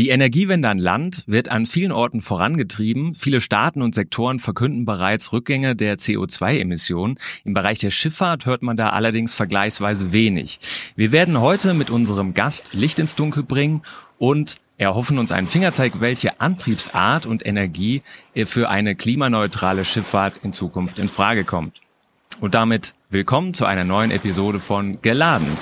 Die Energiewende an Land wird an vielen Orten vorangetrieben. Viele Staaten und Sektoren verkünden bereits Rückgänge der CO2-Emissionen. Im Bereich der Schifffahrt hört man da allerdings vergleichsweise wenig. Wir werden heute mit unserem Gast Licht ins Dunkel bringen und erhoffen uns einen Fingerzeig, welche Antriebsart und Energie für eine klimaneutrale Schifffahrt in Zukunft in Frage kommt. Und damit willkommen zu einer neuen Episode von Geladen.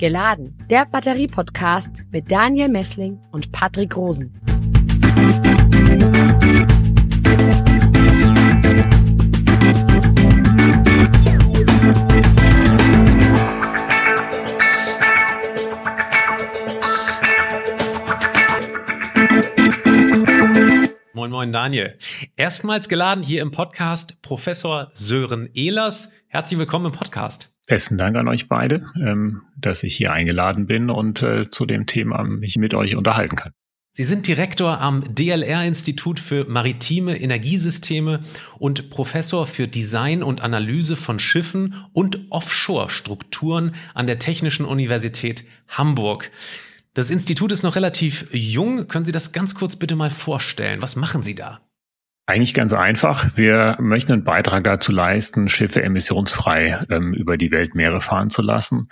Geladen, der Batterie-Podcast mit Daniel Messling und Patrick Rosen. Moin, moin, Daniel. Erstmals geladen hier im Podcast Professor Sören Ehlers. Herzlich willkommen im Podcast. Besten Dank an euch beide, ähm, dass ich hier eingeladen bin und äh, zu dem Thema mich mit euch unterhalten kann. Sie sind Direktor am DLR-Institut für maritime Energiesysteme und Professor für Design und Analyse von Schiffen und Offshore-Strukturen an der Technischen Universität Hamburg. Das Institut ist noch relativ jung. Können Sie das ganz kurz bitte mal vorstellen? Was machen Sie da? Eigentlich ganz einfach. Wir möchten einen Beitrag dazu leisten, Schiffe emissionsfrei ähm, über die Weltmeere fahren zu lassen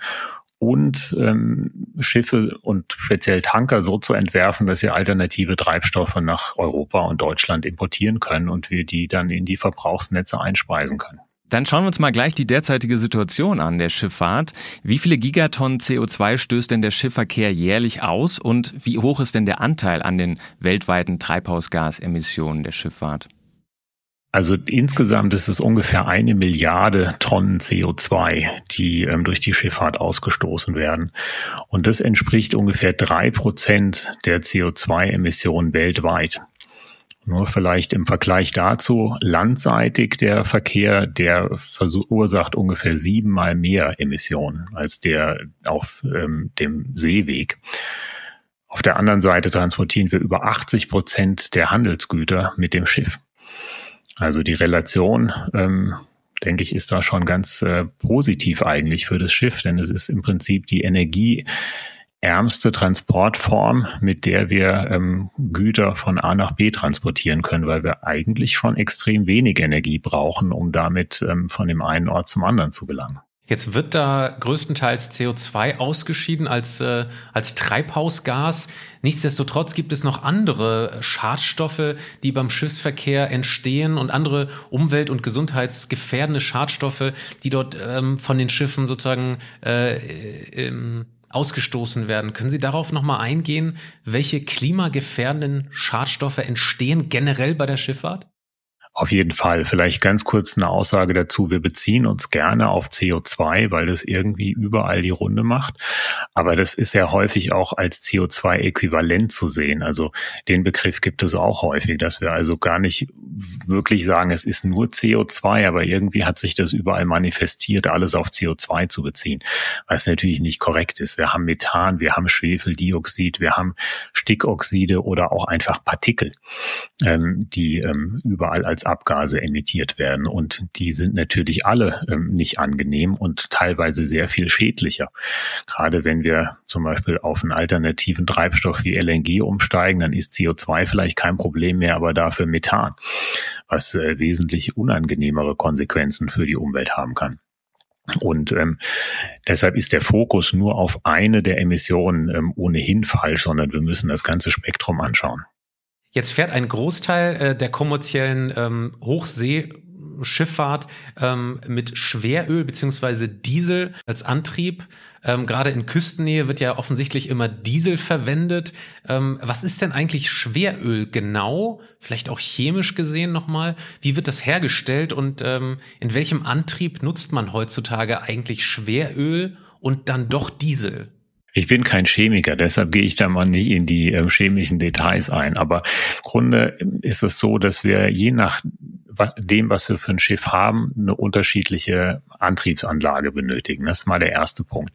und ähm, Schiffe und speziell Tanker so zu entwerfen, dass sie alternative Treibstoffe nach Europa und Deutschland importieren können und wir die dann in die Verbrauchsnetze einspeisen können. Dann schauen wir uns mal gleich die derzeitige Situation an der Schifffahrt. Wie viele Gigatonnen CO2 stößt denn der Schiffverkehr jährlich aus und wie hoch ist denn der Anteil an den weltweiten Treibhausgasemissionen der Schifffahrt? Also insgesamt ist es ungefähr eine Milliarde Tonnen CO2, die ähm, durch die Schifffahrt ausgestoßen werden. Und das entspricht ungefähr drei Prozent der CO2-Emissionen weltweit. Nur vielleicht im Vergleich dazu, landseitig der Verkehr, der verursacht ungefähr siebenmal mehr Emissionen als der auf ähm, dem Seeweg. Auf der anderen Seite transportieren wir über 80 Prozent der Handelsgüter mit dem Schiff. Also die Relation, ähm, denke ich, ist da schon ganz äh, positiv eigentlich für das Schiff, denn es ist im Prinzip die Energie, ärmste Transportform, mit der wir ähm, Güter von A nach B transportieren können, weil wir eigentlich schon extrem wenig Energie brauchen, um damit ähm, von dem einen Ort zum anderen zu gelangen. Jetzt wird da größtenteils CO2 ausgeschieden als, äh, als Treibhausgas. Nichtsdestotrotz gibt es noch andere Schadstoffe, die beim Schiffsverkehr entstehen und andere umwelt- und gesundheitsgefährdende Schadstoffe, die dort ähm, von den Schiffen sozusagen äh, ähm, ausgestoßen werden. Können Sie darauf nochmal eingehen, welche klimagefährdenden Schadstoffe entstehen generell bei der Schifffahrt? Auf jeden Fall. Vielleicht ganz kurz eine Aussage dazu. Wir beziehen uns gerne auf CO2, weil das irgendwie überall die Runde macht. Aber das ist ja häufig auch als CO2-Äquivalent zu sehen. Also den Begriff gibt es auch häufig, dass wir also gar nicht wirklich sagen, es ist nur CO2, aber irgendwie hat sich das überall manifestiert, alles auf CO2 zu beziehen, was natürlich nicht korrekt ist. Wir haben Methan, wir haben Schwefeldioxid, wir haben Stickoxide oder auch einfach Partikel, ähm, die ähm, überall als Abgase emittiert werden. Und die sind natürlich alle ähm, nicht angenehm und teilweise sehr viel schädlicher. Gerade wenn wir zum Beispiel auf einen alternativen Treibstoff wie LNG umsteigen, dann ist CO2 vielleicht kein Problem mehr, aber dafür Methan, was äh, wesentlich unangenehmere Konsequenzen für die Umwelt haben kann. Und ähm, deshalb ist der Fokus nur auf eine der Emissionen ähm, ohnehin falsch, sondern wir müssen das ganze Spektrum anschauen. Jetzt fährt ein Großteil äh, der kommerziellen ähm, Hochseeschifffahrt ähm, mit Schweröl beziehungsweise Diesel als Antrieb. Ähm, Gerade in Küstennähe wird ja offensichtlich immer Diesel verwendet. Ähm, was ist denn eigentlich Schweröl genau? Vielleicht auch chemisch gesehen nochmal. Wie wird das hergestellt und ähm, in welchem Antrieb nutzt man heutzutage eigentlich Schweröl und dann doch Diesel? Ich bin kein Chemiker, deshalb gehe ich da mal nicht in die äh, chemischen Details ein. Aber im Grunde ist es so, dass wir je nach dem, was wir für ein Schiff haben, eine unterschiedliche Antriebsanlage benötigen. Das ist mal der erste Punkt.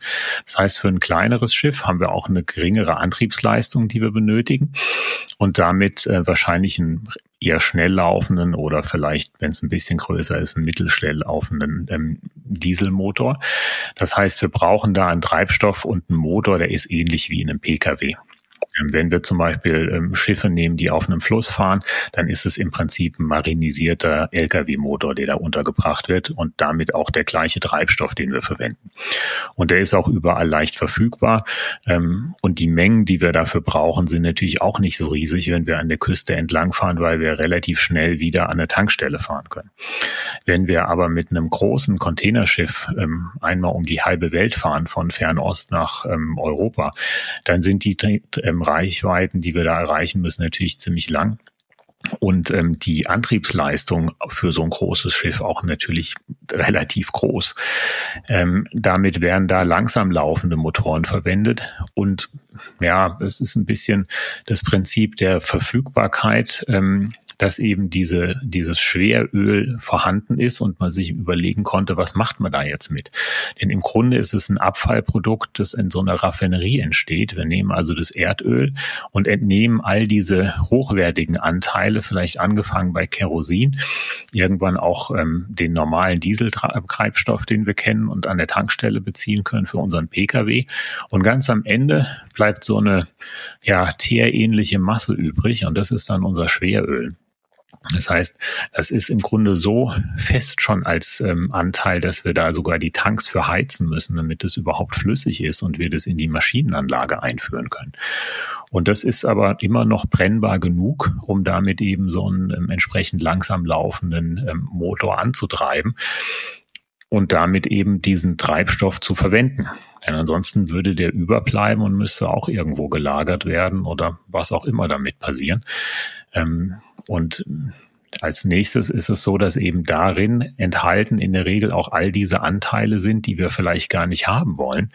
Das heißt, für ein kleineres Schiff haben wir auch eine geringere Antriebsleistung, die wir benötigen und damit äh, wahrscheinlich ein eher schnell laufenden oder vielleicht, wenn es ein bisschen größer ist, einen mittelschnell laufenden ähm, Dieselmotor. Das heißt, wir brauchen da einen Treibstoff und einen Motor, der ist ähnlich wie in einem Pkw. Ähm, wenn wir zum Beispiel ähm, Schiffe nehmen, die auf einem Fluss fahren, dann ist es im Prinzip ein marinisierter Lkw-Motor, der da untergebracht wird und damit auch der gleiche Treibstoff, den wir verwenden. Und der ist auch überall leicht verfügbar. Ähm, und die Mengen, die wir dafür brauchen, sind natürlich auch nicht so riesig, wenn wir an der Küste entlangfahren, weil wir relativ schnell wieder an eine Tankstelle fahren können. Wenn wir aber mit einem großen Containerschiff ähm, einmal um die halbe Welt fahren, von Fernost nach ähm, Europa, dann sind die ähm, Reichweiten, die wir da erreichen müssen, natürlich ziemlich lang. Und ähm, die Antriebsleistung für so ein großes Schiff auch natürlich relativ groß. Ähm, damit werden da langsam laufende Motoren verwendet. Und ja, es ist ein bisschen das Prinzip der Verfügbarkeit. Ähm, dass eben diese, dieses Schweröl vorhanden ist und man sich überlegen konnte, was macht man da jetzt mit? Denn im Grunde ist es ein Abfallprodukt, das in so einer Raffinerie entsteht. Wir nehmen also das Erdöl und entnehmen all diese hochwertigen Anteile, vielleicht angefangen bei Kerosin, irgendwann auch ähm, den normalen Dieseltreibstoff, den wir kennen und an der Tankstelle beziehen können für unseren Pkw. Und ganz am Ende bleibt so eine ja, teerähnliche Masse übrig und das ist dann unser Schweröl. Das heißt, das ist im Grunde so fest schon als ähm, Anteil, dass wir da sogar die Tanks für heizen müssen, damit es überhaupt flüssig ist und wir das in die Maschinenanlage einführen können. Und das ist aber immer noch brennbar genug, um damit eben so einen ähm, entsprechend langsam laufenden ähm, Motor anzutreiben und damit eben diesen Treibstoff zu verwenden. Denn ansonsten würde der überbleiben und müsste auch irgendwo gelagert werden oder was auch immer damit passieren. Ähm, und als nächstes ist es so, dass eben darin enthalten in der Regel auch all diese Anteile sind, die wir vielleicht gar nicht haben wollen.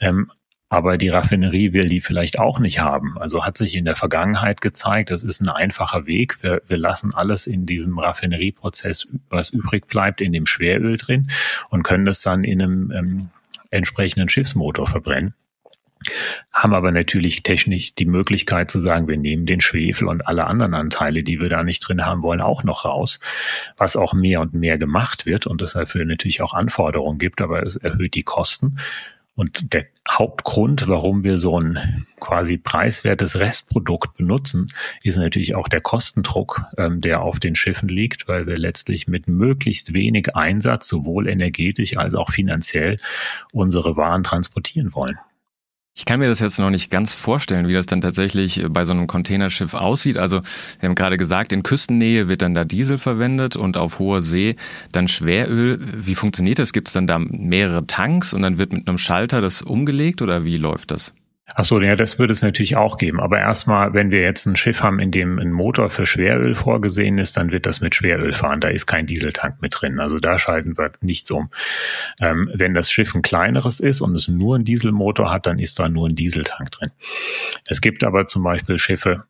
Ähm, aber die Raffinerie will die vielleicht auch nicht haben. Also hat sich in der Vergangenheit gezeigt, das ist ein einfacher Weg. Wir, wir lassen alles in diesem Raffinerieprozess, was übrig bleibt, in dem Schweröl drin und können das dann in einem ähm, entsprechenden Schiffsmotor verbrennen haben aber natürlich technisch die Möglichkeit zu sagen, wir nehmen den Schwefel und alle anderen Anteile, die wir da nicht drin haben wollen, auch noch raus, was auch mehr und mehr gemacht wird und es dafür natürlich auch Anforderungen gibt, aber es erhöht die Kosten. Und der Hauptgrund, warum wir so ein quasi preiswertes Restprodukt benutzen, ist natürlich auch der Kostendruck, ähm, der auf den Schiffen liegt, weil wir letztlich mit möglichst wenig Einsatz, sowohl energetisch als auch finanziell, unsere Waren transportieren wollen. Ich kann mir das jetzt noch nicht ganz vorstellen, wie das dann tatsächlich bei so einem Containerschiff aussieht. Also, wir haben gerade gesagt, in Küstennähe wird dann da Diesel verwendet und auf hoher See dann Schweröl. Wie funktioniert das? Gibt es dann da mehrere Tanks und dann wird mit einem Schalter das umgelegt oder wie läuft das? Ach so, ja, das würde es natürlich auch geben. Aber erstmal, wenn wir jetzt ein Schiff haben, in dem ein Motor für Schweröl vorgesehen ist, dann wird das mit Schweröl fahren. Da ist kein Dieseltank mit drin. Also da schalten wir nichts um. Ähm, wenn das Schiff ein kleineres ist und es nur einen Dieselmotor hat, dann ist da nur ein Dieseltank drin. Es gibt aber zum Beispiel Schiffe,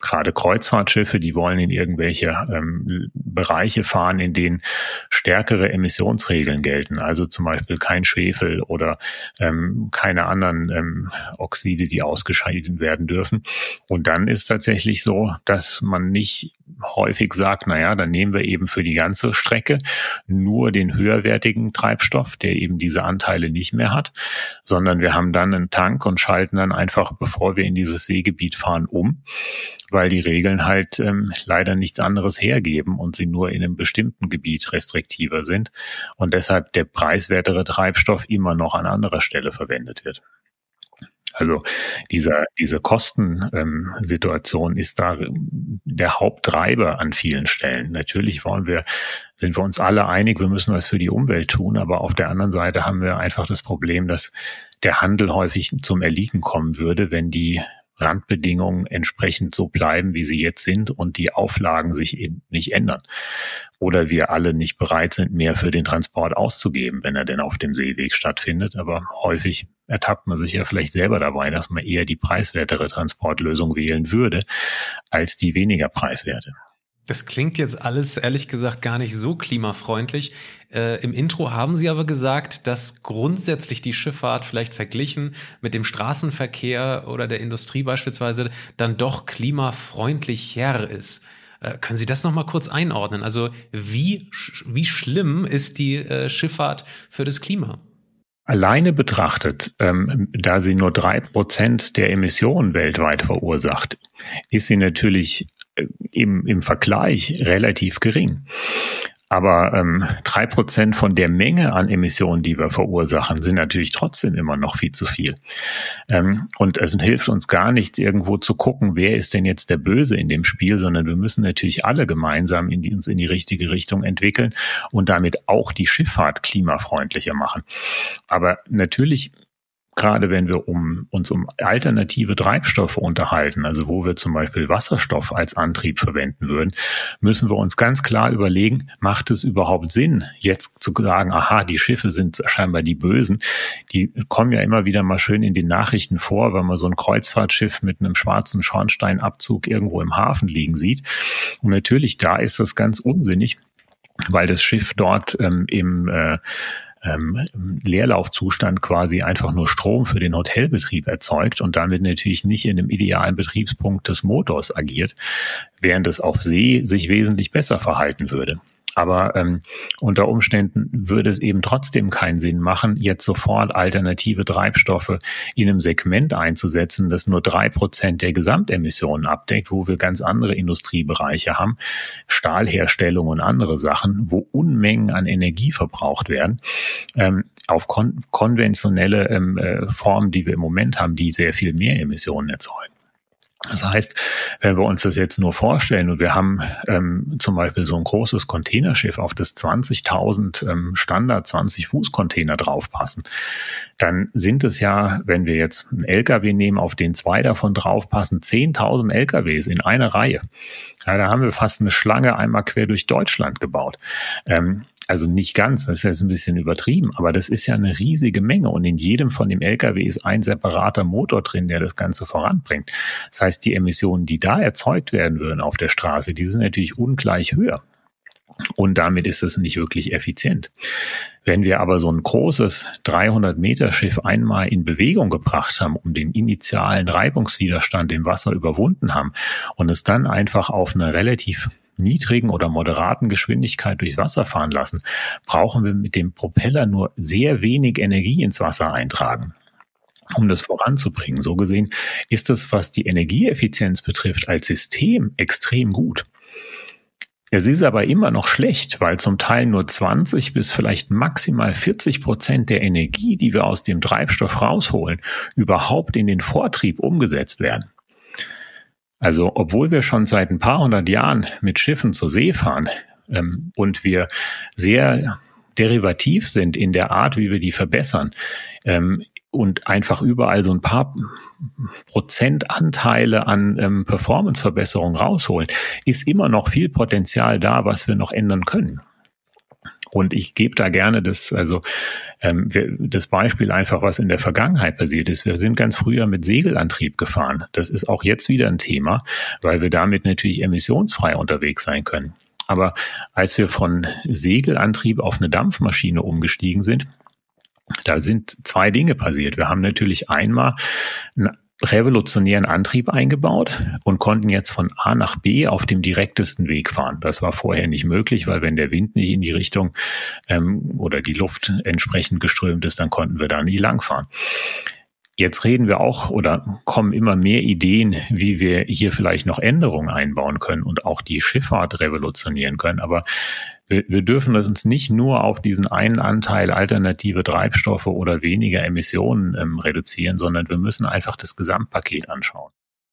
gerade Kreuzfahrtschiffe, die wollen in irgendwelche ähm, Bereiche fahren, in denen stärkere Emissionsregeln gelten. Also zum Beispiel kein Schwefel oder ähm, keine anderen ähm, Oxide, die ausgeschieden werden dürfen. Und dann ist tatsächlich so, dass man nicht häufig sagt, na ja, dann nehmen wir eben für die ganze Strecke nur den höherwertigen Treibstoff, der eben diese Anteile nicht mehr hat, sondern wir haben dann einen Tank und schalten dann einfach, bevor wir in dieses Seegebiet fahren, um weil die Regeln halt ähm, leider nichts anderes hergeben und sie nur in einem bestimmten Gebiet restriktiver sind und deshalb der preiswertere Treibstoff immer noch an anderer Stelle verwendet wird. Also dieser, diese Kostensituation ähm, ist da der Haupttreiber an vielen Stellen. Natürlich wollen wir, sind wir uns alle einig, wir müssen was für die Umwelt tun, aber auf der anderen Seite haben wir einfach das Problem, dass der Handel häufig zum Erliegen kommen würde, wenn die Randbedingungen entsprechend so bleiben, wie sie jetzt sind und die Auflagen sich nicht ändern. Oder wir alle nicht bereit sind, mehr für den Transport auszugeben, wenn er denn auf dem Seeweg stattfindet. Aber häufig ertappt man sich ja vielleicht selber dabei, dass man eher die preiswertere Transportlösung wählen würde, als die weniger preiswerte. Das klingt jetzt alles ehrlich gesagt gar nicht so klimafreundlich. Äh, Im Intro haben Sie aber gesagt, dass grundsätzlich die Schifffahrt vielleicht verglichen mit dem Straßenverkehr oder der Industrie beispielsweise dann doch klimafreundlicher ist. Äh, können Sie das nochmal kurz einordnen? Also wie, wie schlimm ist die äh, Schifffahrt für das Klima? Alleine betrachtet, ähm, da sie nur drei Prozent der Emissionen weltweit verursacht, ist sie natürlich im, im Vergleich relativ gering. Aber ähm, drei Prozent von der Menge an Emissionen, die wir verursachen, sind natürlich trotzdem immer noch viel zu viel. Ähm, und es hilft uns gar nichts, irgendwo zu gucken, wer ist denn jetzt der Böse in dem Spiel, sondern wir müssen natürlich alle gemeinsam in die, uns in die richtige Richtung entwickeln und damit auch die Schifffahrt klimafreundlicher machen. Aber natürlich gerade wenn wir um, uns um alternative Treibstoffe unterhalten, also wo wir zum Beispiel Wasserstoff als Antrieb verwenden würden, müssen wir uns ganz klar überlegen, macht es überhaupt Sinn, jetzt zu sagen, aha, die Schiffe sind scheinbar die Bösen. Die kommen ja immer wieder mal schön in den Nachrichten vor, wenn man so ein Kreuzfahrtschiff mit einem schwarzen Schornsteinabzug irgendwo im Hafen liegen sieht. Und natürlich, da ist das ganz unsinnig, weil das Schiff dort ähm, im äh, ähm, Leerlaufzustand quasi einfach nur Strom für den Hotelbetrieb erzeugt und damit natürlich nicht in dem idealen Betriebspunkt des Motors agiert, während es auf See sich wesentlich besser verhalten würde. Aber ähm, unter Umständen würde es eben trotzdem keinen Sinn machen, jetzt sofort alternative Treibstoffe in einem Segment einzusetzen, das nur drei Prozent der Gesamtemissionen abdeckt, wo wir ganz andere Industriebereiche haben, Stahlherstellung und andere Sachen, wo Unmengen an Energie verbraucht werden, ähm, auf kon konventionelle ähm, äh, Formen, die wir im Moment haben, die sehr viel mehr Emissionen erzeugen. Das heißt, wenn wir uns das jetzt nur vorstellen und wir haben ähm, zum Beispiel so ein großes Containerschiff, auf das 20.000 ähm, Standard 20 Fuß Container draufpassen, dann sind es ja, wenn wir jetzt einen LKW nehmen, auf den zwei davon draufpassen, 10.000 LKWs in einer Reihe. Ja, da haben wir fast eine Schlange einmal quer durch Deutschland gebaut. Ähm, also nicht ganz, das ist jetzt ein bisschen übertrieben, aber das ist ja eine riesige Menge und in jedem von dem LKW ist ein separater Motor drin, der das Ganze voranbringt. Das heißt, die Emissionen, die da erzeugt werden würden auf der Straße, die sind natürlich ungleich höher. Und damit ist es nicht wirklich effizient. Wenn wir aber so ein großes 300 Meter Schiff einmal in Bewegung gebracht haben, um den initialen Reibungswiderstand im Wasser überwunden haben und es dann einfach auf eine relativ niedrigen oder moderaten Geschwindigkeit durchs Wasser fahren lassen, brauchen wir mit dem Propeller nur sehr wenig Energie ins Wasser eintragen um das voranzubringen. So gesehen ist das, was die Energieeffizienz betrifft, als System extrem gut. Es ist aber immer noch schlecht, weil zum Teil nur 20 bis vielleicht maximal 40 Prozent der Energie, die wir aus dem Treibstoff rausholen, überhaupt in den Vortrieb umgesetzt werden. Also obwohl wir schon seit ein paar hundert Jahren mit Schiffen zur See fahren ähm, und wir sehr derivativ sind in der Art, wie wir die verbessern ähm, und einfach überall so ein paar Prozentanteile an ähm, Performanceverbesserung rausholen, ist immer noch viel Potenzial da, was wir noch ändern können. Und ich gebe da gerne das, also ähm, wir, das Beispiel einfach, was in der Vergangenheit passiert ist. Wir sind ganz früher mit Segelantrieb gefahren. Das ist auch jetzt wieder ein Thema, weil wir damit natürlich emissionsfrei unterwegs sein können. Aber als wir von Segelantrieb auf eine Dampfmaschine umgestiegen sind, da sind zwei Dinge passiert. Wir haben natürlich einmal revolutionären Antrieb eingebaut und konnten jetzt von A nach B auf dem direktesten Weg fahren. Das war vorher nicht möglich, weil wenn der Wind nicht in die Richtung ähm, oder die Luft entsprechend geströmt ist, dann konnten wir da nie langfahren. Jetzt reden wir auch oder kommen immer mehr Ideen, wie wir hier vielleicht noch Änderungen einbauen können und auch die Schifffahrt revolutionieren können. Aber wir, wir dürfen uns nicht nur auf diesen einen Anteil alternative Treibstoffe oder weniger Emissionen ähm, reduzieren, sondern wir müssen einfach das Gesamtpaket anschauen.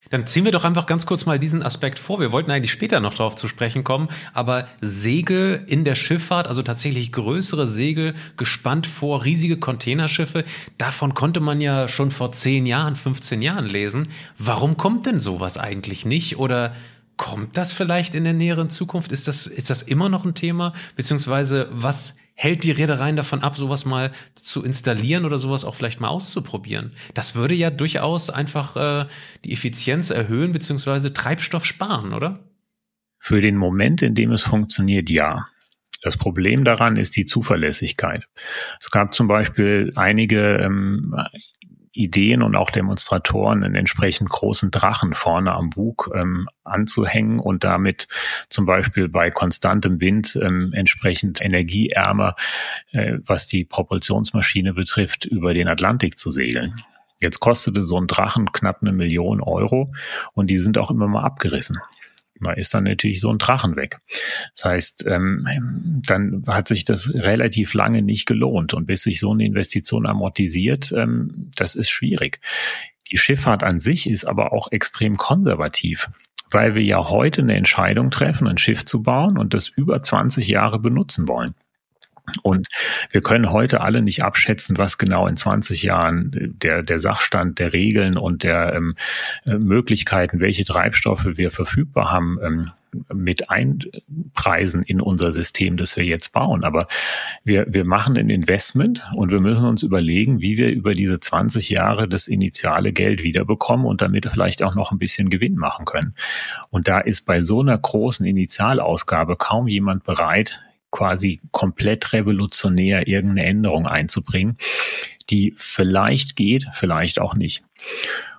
Dann ziehen wir doch einfach ganz kurz mal diesen Aspekt vor. Wir wollten eigentlich später noch darauf zu sprechen kommen, aber Segel in der Schifffahrt, also tatsächlich größere Segel gespannt vor riesige Containerschiffe, davon konnte man ja schon vor 10 Jahren, 15 Jahren lesen. Warum kommt denn sowas eigentlich nicht? Oder Kommt das vielleicht in der näheren Zukunft? Ist das, ist das immer noch ein Thema? Beziehungsweise was hält die Reedereien davon ab, sowas mal zu installieren oder sowas auch vielleicht mal auszuprobieren? Das würde ja durchaus einfach äh, die Effizienz erhöhen, beziehungsweise Treibstoff sparen, oder? Für den Moment, in dem es funktioniert, ja. Das Problem daran ist die Zuverlässigkeit. Es gab zum Beispiel einige ähm, Ideen und auch Demonstratoren einen entsprechend großen Drachen vorne am Bug ähm, anzuhängen und damit zum Beispiel bei konstantem Wind ähm, entsprechend energieärmer, äh, was die Propulsionsmaschine betrifft, über den Atlantik zu segeln. Jetzt kostete so ein Drachen knapp eine Million Euro und die sind auch immer mal abgerissen. Da ist dann natürlich so ein Drachen weg. Das heißt, ähm, dann hat sich das relativ lange nicht gelohnt. Und bis sich so eine Investition amortisiert, ähm, das ist schwierig. Die Schifffahrt an sich ist aber auch extrem konservativ weil wir ja heute eine Entscheidung treffen, ein Schiff zu bauen und das über 20 Jahre benutzen wollen. Und wir können heute alle nicht abschätzen, was genau in 20 Jahren der, der Sachstand der Regeln und der ähm, äh, Möglichkeiten, welche Treibstoffe wir verfügbar haben, ähm, mit einpreisen in unser System, das wir jetzt bauen. Aber wir, wir machen ein Investment und wir müssen uns überlegen, wie wir über diese 20 Jahre das initiale Geld wiederbekommen und damit vielleicht auch noch ein bisschen Gewinn machen können. Und da ist bei so einer großen Initialausgabe kaum jemand bereit, quasi komplett revolutionär irgendeine Änderung einzubringen, die vielleicht geht, vielleicht auch nicht.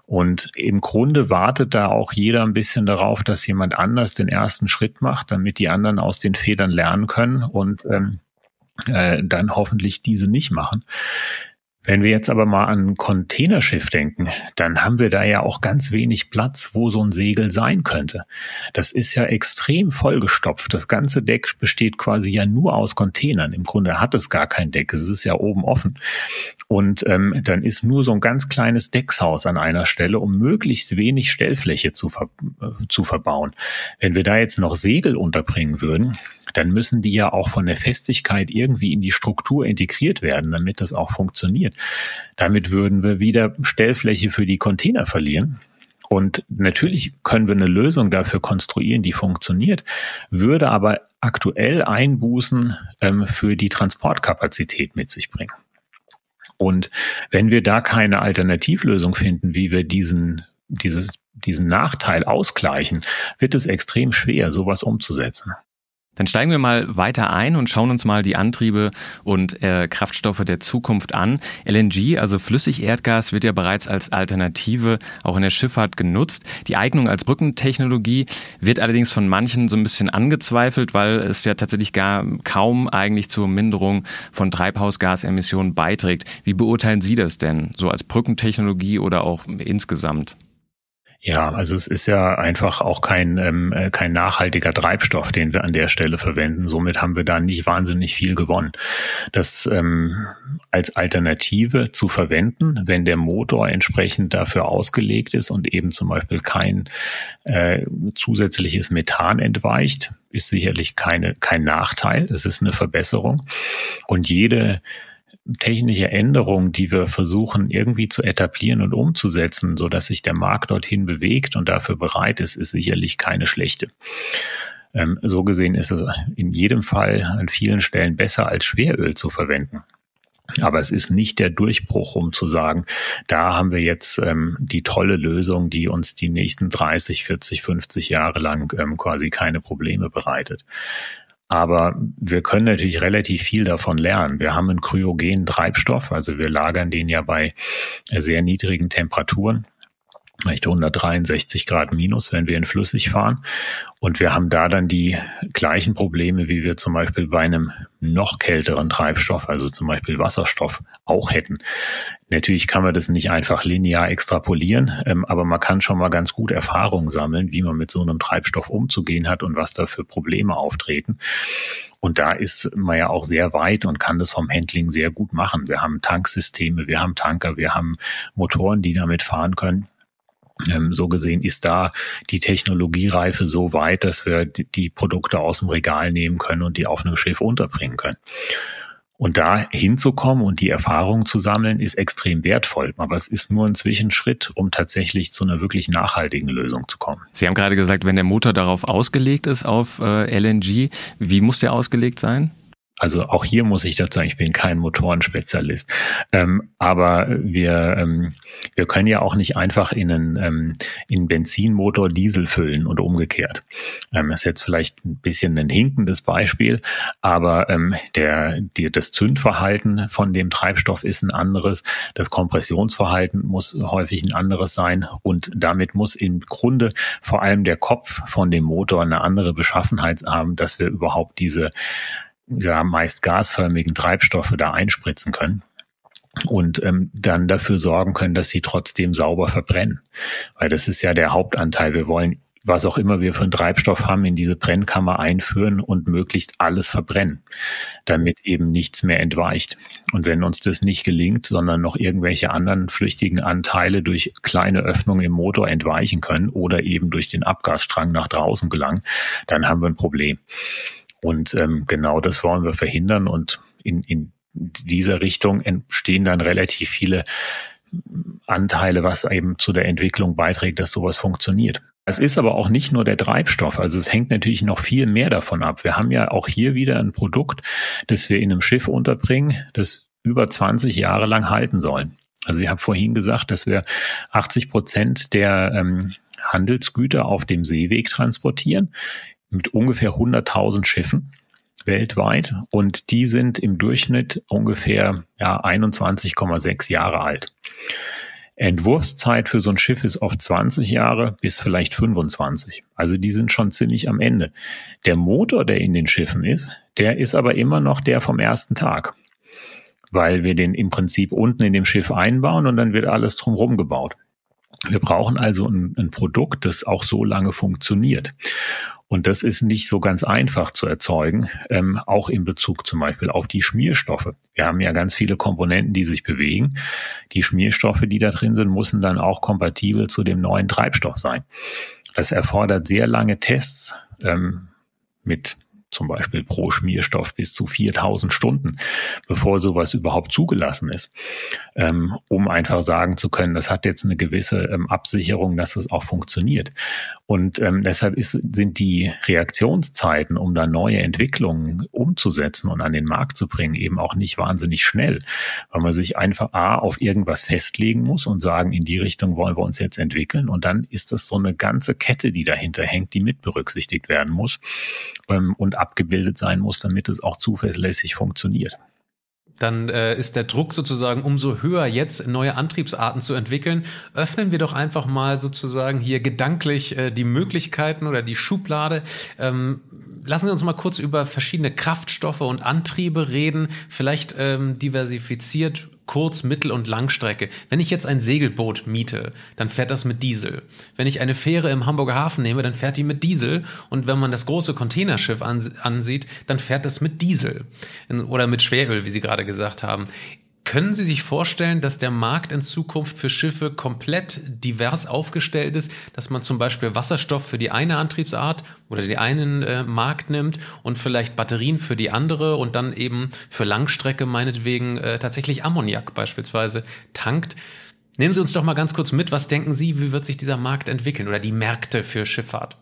Und im Grunde wartet da auch jeder ein bisschen darauf, dass jemand anders den ersten Schritt macht, damit die anderen aus den Federn lernen können und ähm, äh, dann hoffentlich diese nicht machen. Wenn wir jetzt aber mal an ein Containerschiff denken, dann haben wir da ja auch ganz wenig Platz, wo so ein Segel sein könnte. Das ist ja extrem vollgestopft. Das ganze Deck besteht quasi ja nur aus Containern. Im Grunde hat es gar kein Deck. Es ist ja oben offen. Und ähm, dann ist nur so ein ganz kleines Deckshaus an einer Stelle, um möglichst wenig Stellfläche zu, ver äh, zu verbauen. Wenn wir da jetzt noch Segel unterbringen würden, dann müssen die ja auch von der Festigkeit irgendwie in die Struktur integriert werden, damit das auch funktioniert. Damit würden wir wieder Stellfläche für die Container verlieren. Und natürlich können wir eine Lösung dafür konstruieren, die funktioniert, würde aber aktuell Einbußen ähm, für die Transportkapazität mit sich bringen. Und wenn wir da keine Alternativlösung finden, wie wir diesen, dieses, diesen Nachteil ausgleichen, wird es extrem schwer, sowas umzusetzen. Dann steigen wir mal weiter ein und schauen uns mal die Antriebe und äh, Kraftstoffe der Zukunft an. LNG, also Flüssigerdgas, wird ja bereits als Alternative auch in der Schifffahrt genutzt. Die Eignung als Brückentechnologie wird allerdings von manchen so ein bisschen angezweifelt, weil es ja tatsächlich gar kaum eigentlich zur Minderung von Treibhausgasemissionen beiträgt. Wie beurteilen Sie das denn so als Brückentechnologie oder auch insgesamt? Ja, also es ist ja einfach auch kein, ähm, äh, kein nachhaltiger Treibstoff, den wir an der Stelle verwenden. Somit haben wir da nicht wahnsinnig viel gewonnen. Das ähm, als Alternative zu verwenden, wenn der Motor entsprechend dafür ausgelegt ist und eben zum Beispiel kein äh, zusätzliches Methan entweicht, ist sicherlich keine, kein Nachteil. Es ist eine Verbesserung. Und jede technische Änderungen, die wir versuchen irgendwie zu etablieren und umzusetzen, so dass sich der Markt dorthin bewegt und dafür bereit ist, ist sicherlich keine schlechte. Ähm, so gesehen ist es in jedem Fall an vielen Stellen besser als Schweröl zu verwenden. Aber es ist nicht der Durchbruch, um zu sagen, da haben wir jetzt ähm, die tolle Lösung, die uns die nächsten 30, 40, 50 Jahre lang ähm, quasi keine Probleme bereitet. Aber wir können natürlich relativ viel davon lernen. Wir haben einen kryogenen Treibstoff, also wir lagern den ja bei sehr niedrigen Temperaturen vielleicht 163 Grad minus, wenn wir in flüssig fahren. Und wir haben da dann die gleichen Probleme, wie wir zum Beispiel bei einem noch kälteren Treibstoff, also zum Beispiel Wasserstoff, auch hätten. Natürlich kann man das nicht einfach linear extrapolieren, ähm, aber man kann schon mal ganz gut Erfahrungen sammeln, wie man mit so einem Treibstoff umzugehen hat und was da für Probleme auftreten. Und da ist man ja auch sehr weit und kann das vom Handling sehr gut machen. Wir haben Tanksysteme, wir haben Tanker, wir haben Motoren, die damit fahren können. Ähm, so gesehen ist da die Technologiereife so weit, dass wir die Produkte aus dem Regal nehmen können und die auf einem Schiff unterbringen können. Und da hinzukommen und die Erfahrung zu sammeln, ist extrem wertvoll. Aber es ist nur ein Zwischenschritt, um tatsächlich zu einer wirklich nachhaltigen Lösung zu kommen. Sie haben gerade gesagt, wenn der Motor darauf ausgelegt ist, auf äh, LNG, wie muss der ausgelegt sein? Also auch hier muss ich dazu sagen, ich bin kein Motorenspezialist. Ähm, aber wir, ähm, wir können ja auch nicht einfach in einen, ähm, in Benzinmotor Diesel füllen und umgekehrt. Ähm, das ist jetzt vielleicht ein bisschen ein hinkendes Beispiel, aber ähm, der, die, das Zündverhalten von dem Treibstoff ist ein anderes. Das Kompressionsverhalten muss häufig ein anderes sein. Und damit muss im Grunde vor allem der Kopf von dem Motor eine andere Beschaffenheit haben, dass wir überhaupt diese ja, meist gasförmigen Treibstoffe da einspritzen können und ähm, dann dafür sorgen können, dass sie trotzdem sauber verbrennen. Weil das ist ja der Hauptanteil. Wir wollen, was auch immer wir für einen Treibstoff haben, in diese Brennkammer einführen und möglichst alles verbrennen, damit eben nichts mehr entweicht. Und wenn uns das nicht gelingt, sondern noch irgendwelche anderen flüchtigen Anteile durch kleine Öffnungen im Motor entweichen können oder eben durch den Abgasstrang nach draußen gelangen, dann haben wir ein Problem. Und ähm, genau das wollen wir verhindern. Und in, in dieser Richtung entstehen dann relativ viele Anteile, was eben zu der Entwicklung beiträgt, dass sowas funktioniert. Es ist aber auch nicht nur der Treibstoff, also es hängt natürlich noch viel mehr davon ab. Wir haben ja auch hier wieder ein Produkt, das wir in einem Schiff unterbringen, das über 20 Jahre lang halten soll. Also ich habe vorhin gesagt, dass wir 80 Prozent der ähm, Handelsgüter auf dem Seeweg transportieren mit ungefähr 100.000 Schiffen weltweit und die sind im Durchschnitt ungefähr ja, 21,6 Jahre alt. Entwurfszeit für so ein Schiff ist oft 20 Jahre bis vielleicht 25. Also die sind schon ziemlich am Ende. Der Motor, der in den Schiffen ist, der ist aber immer noch der vom ersten Tag, weil wir den im Prinzip unten in dem Schiff einbauen und dann wird alles drumherum gebaut. Wir brauchen also ein, ein Produkt, das auch so lange funktioniert. Und das ist nicht so ganz einfach zu erzeugen, ähm, auch in Bezug zum Beispiel auf die Schmierstoffe. Wir haben ja ganz viele Komponenten, die sich bewegen. Die Schmierstoffe, die da drin sind, müssen dann auch kompatibel zu dem neuen Treibstoff sein. Das erfordert sehr lange Tests ähm, mit zum Beispiel pro Schmierstoff bis zu 4000 Stunden, bevor sowas überhaupt zugelassen ist, ähm, um einfach sagen zu können, das hat jetzt eine gewisse ähm, Absicherung, dass es auch funktioniert. Und ähm, deshalb ist, sind die Reaktionszeiten, um da neue Entwicklungen umzusetzen und an den Markt zu bringen, eben auch nicht wahnsinnig schnell, weil man sich einfach A auf irgendwas festlegen muss und sagen, in die Richtung wollen wir uns jetzt entwickeln. Und dann ist das so eine ganze Kette, die dahinter hängt, die mit berücksichtigt werden muss. Ähm, und abgebildet sein muss, damit es auch zuverlässig funktioniert dann äh, ist der Druck sozusagen umso höher, jetzt neue Antriebsarten zu entwickeln. Öffnen wir doch einfach mal sozusagen hier gedanklich äh, die Möglichkeiten oder die Schublade. Ähm, lassen Sie uns mal kurz über verschiedene Kraftstoffe und Antriebe reden, vielleicht ähm, diversifiziert Kurz-, Mittel- und Langstrecke. Wenn ich jetzt ein Segelboot miete, dann fährt das mit Diesel. Wenn ich eine Fähre im Hamburger Hafen nehme, dann fährt die mit Diesel. Und wenn man das große Containerschiff ansieht, dann fährt das mit Diesel. Oder mit Schweröl, wie Sie gerade gesagt haben. Können Sie sich vorstellen, dass der Markt in Zukunft für Schiffe komplett divers aufgestellt ist, dass man zum Beispiel Wasserstoff für die eine Antriebsart oder den einen äh, Markt nimmt und vielleicht Batterien für die andere und dann eben für Langstrecke meinetwegen äh, tatsächlich Ammoniak beispielsweise tankt? Nehmen Sie uns doch mal ganz kurz mit, was denken Sie, wie wird sich dieser Markt entwickeln oder die Märkte für Schifffahrt?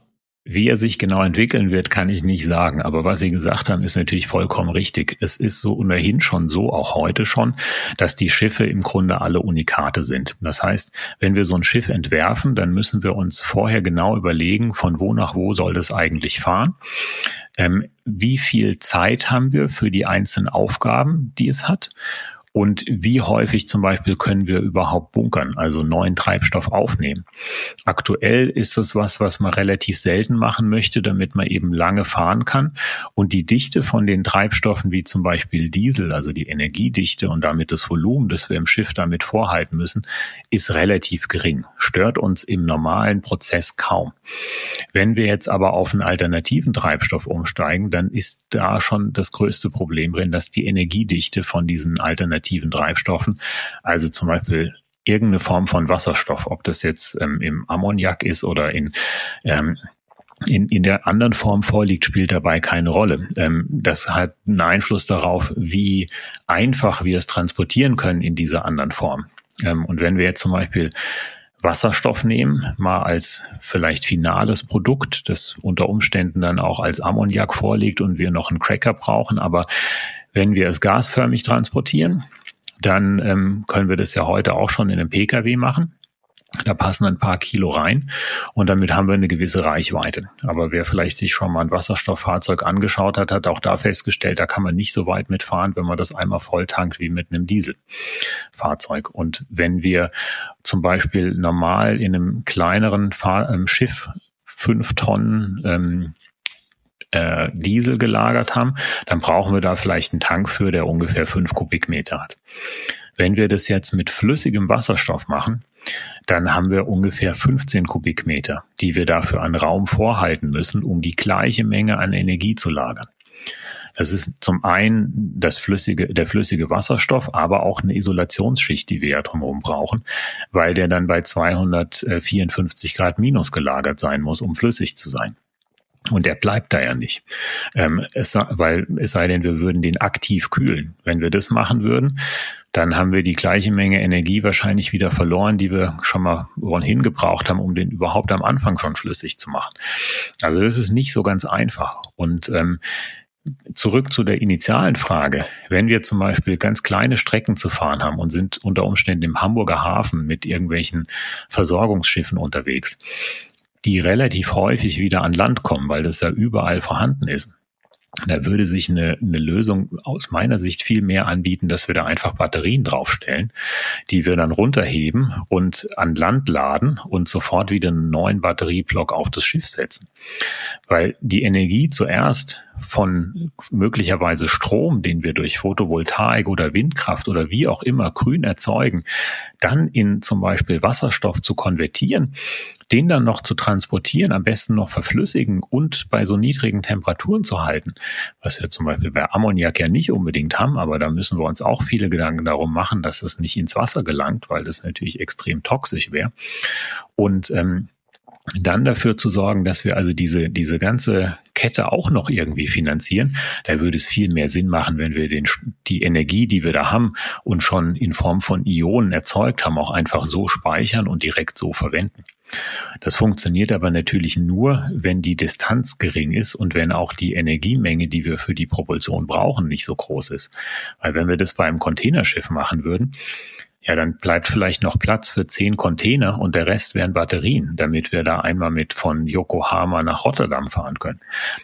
Wie er sich genau entwickeln wird, kann ich nicht sagen. Aber was Sie gesagt haben, ist natürlich vollkommen richtig. Es ist so ohnehin schon so, auch heute schon, dass die Schiffe im Grunde alle Unikate sind. Das heißt, wenn wir so ein Schiff entwerfen, dann müssen wir uns vorher genau überlegen, von wo nach wo soll das eigentlich fahren. Ähm, wie viel Zeit haben wir für die einzelnen Aufgaben, die es hat? Und wie häufig zum Beispiel können wir überhaupt bunkern, also neuen Treibstoff aufnehmen. Aktuell ist das was, was man relativ selten machen möchte, damit man eben lange fahren kann. Und die Dichte von den Treibstoffen wie zum Beispiel Diesel, also die Energiedichte und damit das Volumen, das wir im Schiff damit vorhalten müssen, ist relativ gering, stört uns im normalen Prozess kaum. Wenn wir jetzt aber auf einen alternativen Treibstoff umsteigen, dann ist da schon das größte Problem drin, dass die Energiedichte von diesen alternativen alternativen Treibstoffen. Also zum Beispiel irgendeine Form von Wasserstoff, ob das jetzt ähm, im Ammoniak ist oder in ähm, in, in der anderen Form vorliegt, spielt dabei keine Rolle. Ähm, das hat einen Einfluss darauf, wie einfach wir es transportieren können in dieser anderen Form. Ähm, und wenn wir jetzt zum Beispiel Wasserstoff nehmen, mal als vielleicht finales Produkt, das unter Umständen dann auch als Ammoniak vorliegt und wir noch einen Cracker brauchen. Aber wenn wir es gasförmig transportieren, dann ähm, können wir das ja heute auch schon in einem Pkw machen. Da passen ein paar Kilo rein und damit haben wir eine gewisse Reichweite. Aber wer vielleicht sich schon mal ein Wasserstofffahrzeug angeschaut hat, hat auch da festgestellt, da kann man nicht so weit mitfahren, wenn man das einmal voll tankt wie mit einem Dieselfahrzeug. Und wenn wir zum Beispiel normal in einem kleineren Fahr ähm, Schiff fünf Tonnen ähm, äh, Diesel gelagert haben, dann brauchen wir da vielleicht einen Tank für, der ungefähr fünf Kubikmeter hat. Wenn wir das jetzt mit flüssigem Wasserstoff machen, dann haben wir ungefähr 15 Kubikmeter, die wir dafür an Raum vorhalten müssen, um die gleiche Menge an Energie zu lagern. Das ist zum einen das flüssige, der flüssige Wasserstoff, aber auch eine Isolationsschicht, die wir ja drumherum brauchen, weil der dann bei 254 Grad minus gelagert sein muss, um flüssig zu sein. Und der bleibt da ja nicht. Ähm, es, weil es sei denn, wir würden den aktiv kühlen. Wenn wir das machen würden, dann haben wir die gleiche Menge Energie wahrscheinlich wieder verloren, die wir schon mal hingebraucht haben, um den überhaupt am Anfang schon flüssig zu machen. Also das ist nicht so ganz einfach. Und ähm, zurück zu der initialen Frage. Wenn wir zum Beispiel ganz kleine Strecken zu fahren haben und sind unter Umständen im Hamburger Hafen mit irgendwelchen Versorgungsschiffen unterwegs, die relativ häufig wieder an Land kommen, weil das ja überall vorhanden ist. Da würde sich eine, eine Lösung aus meiner Sicht viel mehr anbieten, dass wir da einfach Batterien draufstellen, die wir dann runterheben und an Land laden und sofort wieder einen neuen Batterieblock auf das Schiff setzen. Weil die Energie zuerst von möglicherweise Strom, den wir durch Photovoltaik oder Windkraft oder wie auch immer grün erzeugen, dann in zum Beispiel Wasserstoff zu konvertieren, den dann noch zu transportieren, am besten noch verflüssigen und bei so niedrigen Temperaturen zu halten, was wir zum Beispiel bei Ammoniak ja nicht unbedingt haben, aber da müssen wir uns auch viele Gedanken darum machen, dass es nicht ins Wasser gelangt, weil das natürlich extrem toxisch wäre. Und ähm, dann dafür zu sorgen, dass wir also diese, diese ganze Kette auch noch irgendwie finanzieren, da würde es viel mehr Sinn machen, wenn wir den, die Energie, die wir da haben und schon in Form von Ionen erzeugt haben, auch einfach so speichern und direkt so verwenden. Das funktioniert aber natürlich nur, wenn die Distanz gering ist und wenn auch die Energiemenge, die wir für die Propulsion brauchen, nicht so groß ist. Weil wenn wir das bei einem Containerschiff machen würden, ja, dann bleibt vielleicht noch Platz für zehn Container und der Rest wären Batterien, damit wir da einmal mit von Yokohama nach Rotterdam fahren können.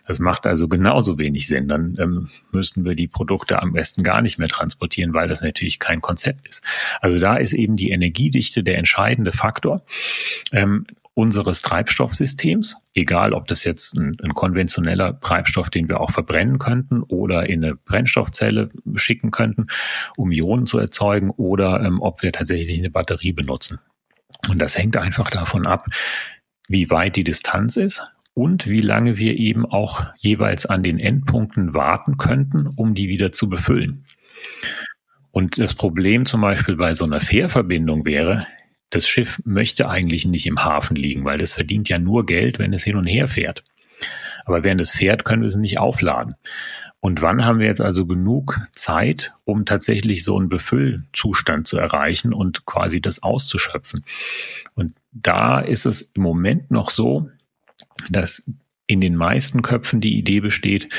Das macht also genauso wenig Sinn. Dann ähm, müssten wir die Produkte am besten gar nicht mehr transportieren, weil das natürlich kein Konzept ist. Also da ist eben die Energiedichte der entscheidende Faktor. Ähm, unseres Treibstoffsystems, egal ob das jetzt ein, ein, konventioneller Treibstoff, den wir auch verbrennen könnten oder in eine Brennstoffzelle schicken könnten, um Ionen zu erzeugen oder ähm, ob wir tatsächlich eine Batterie benutzen. Und das hängt einfach davon ab, wie weit die Distanz ist und wie lange wir eben auch jeweils an den Endpunkten warten könnten, um die wieder zu befüllen. Und das Problem zum Beispiel bei so einer Fährverbindung wäre, das Schiff möchte eigentlich nicht im Hafen liegen, weil das verdient ja nur Geld, wenn es hin und her fährt. Aber während es fährt, können wir es nicht aufladen. Und wann haben wir jetzt also genug Zeit, um tatsächlich so einen Befüllzustand zu erreichen und quasi das auszuschöpfen? Und da ist es im Moment noch so, dass in den meisten Köpfen die Idee besteht,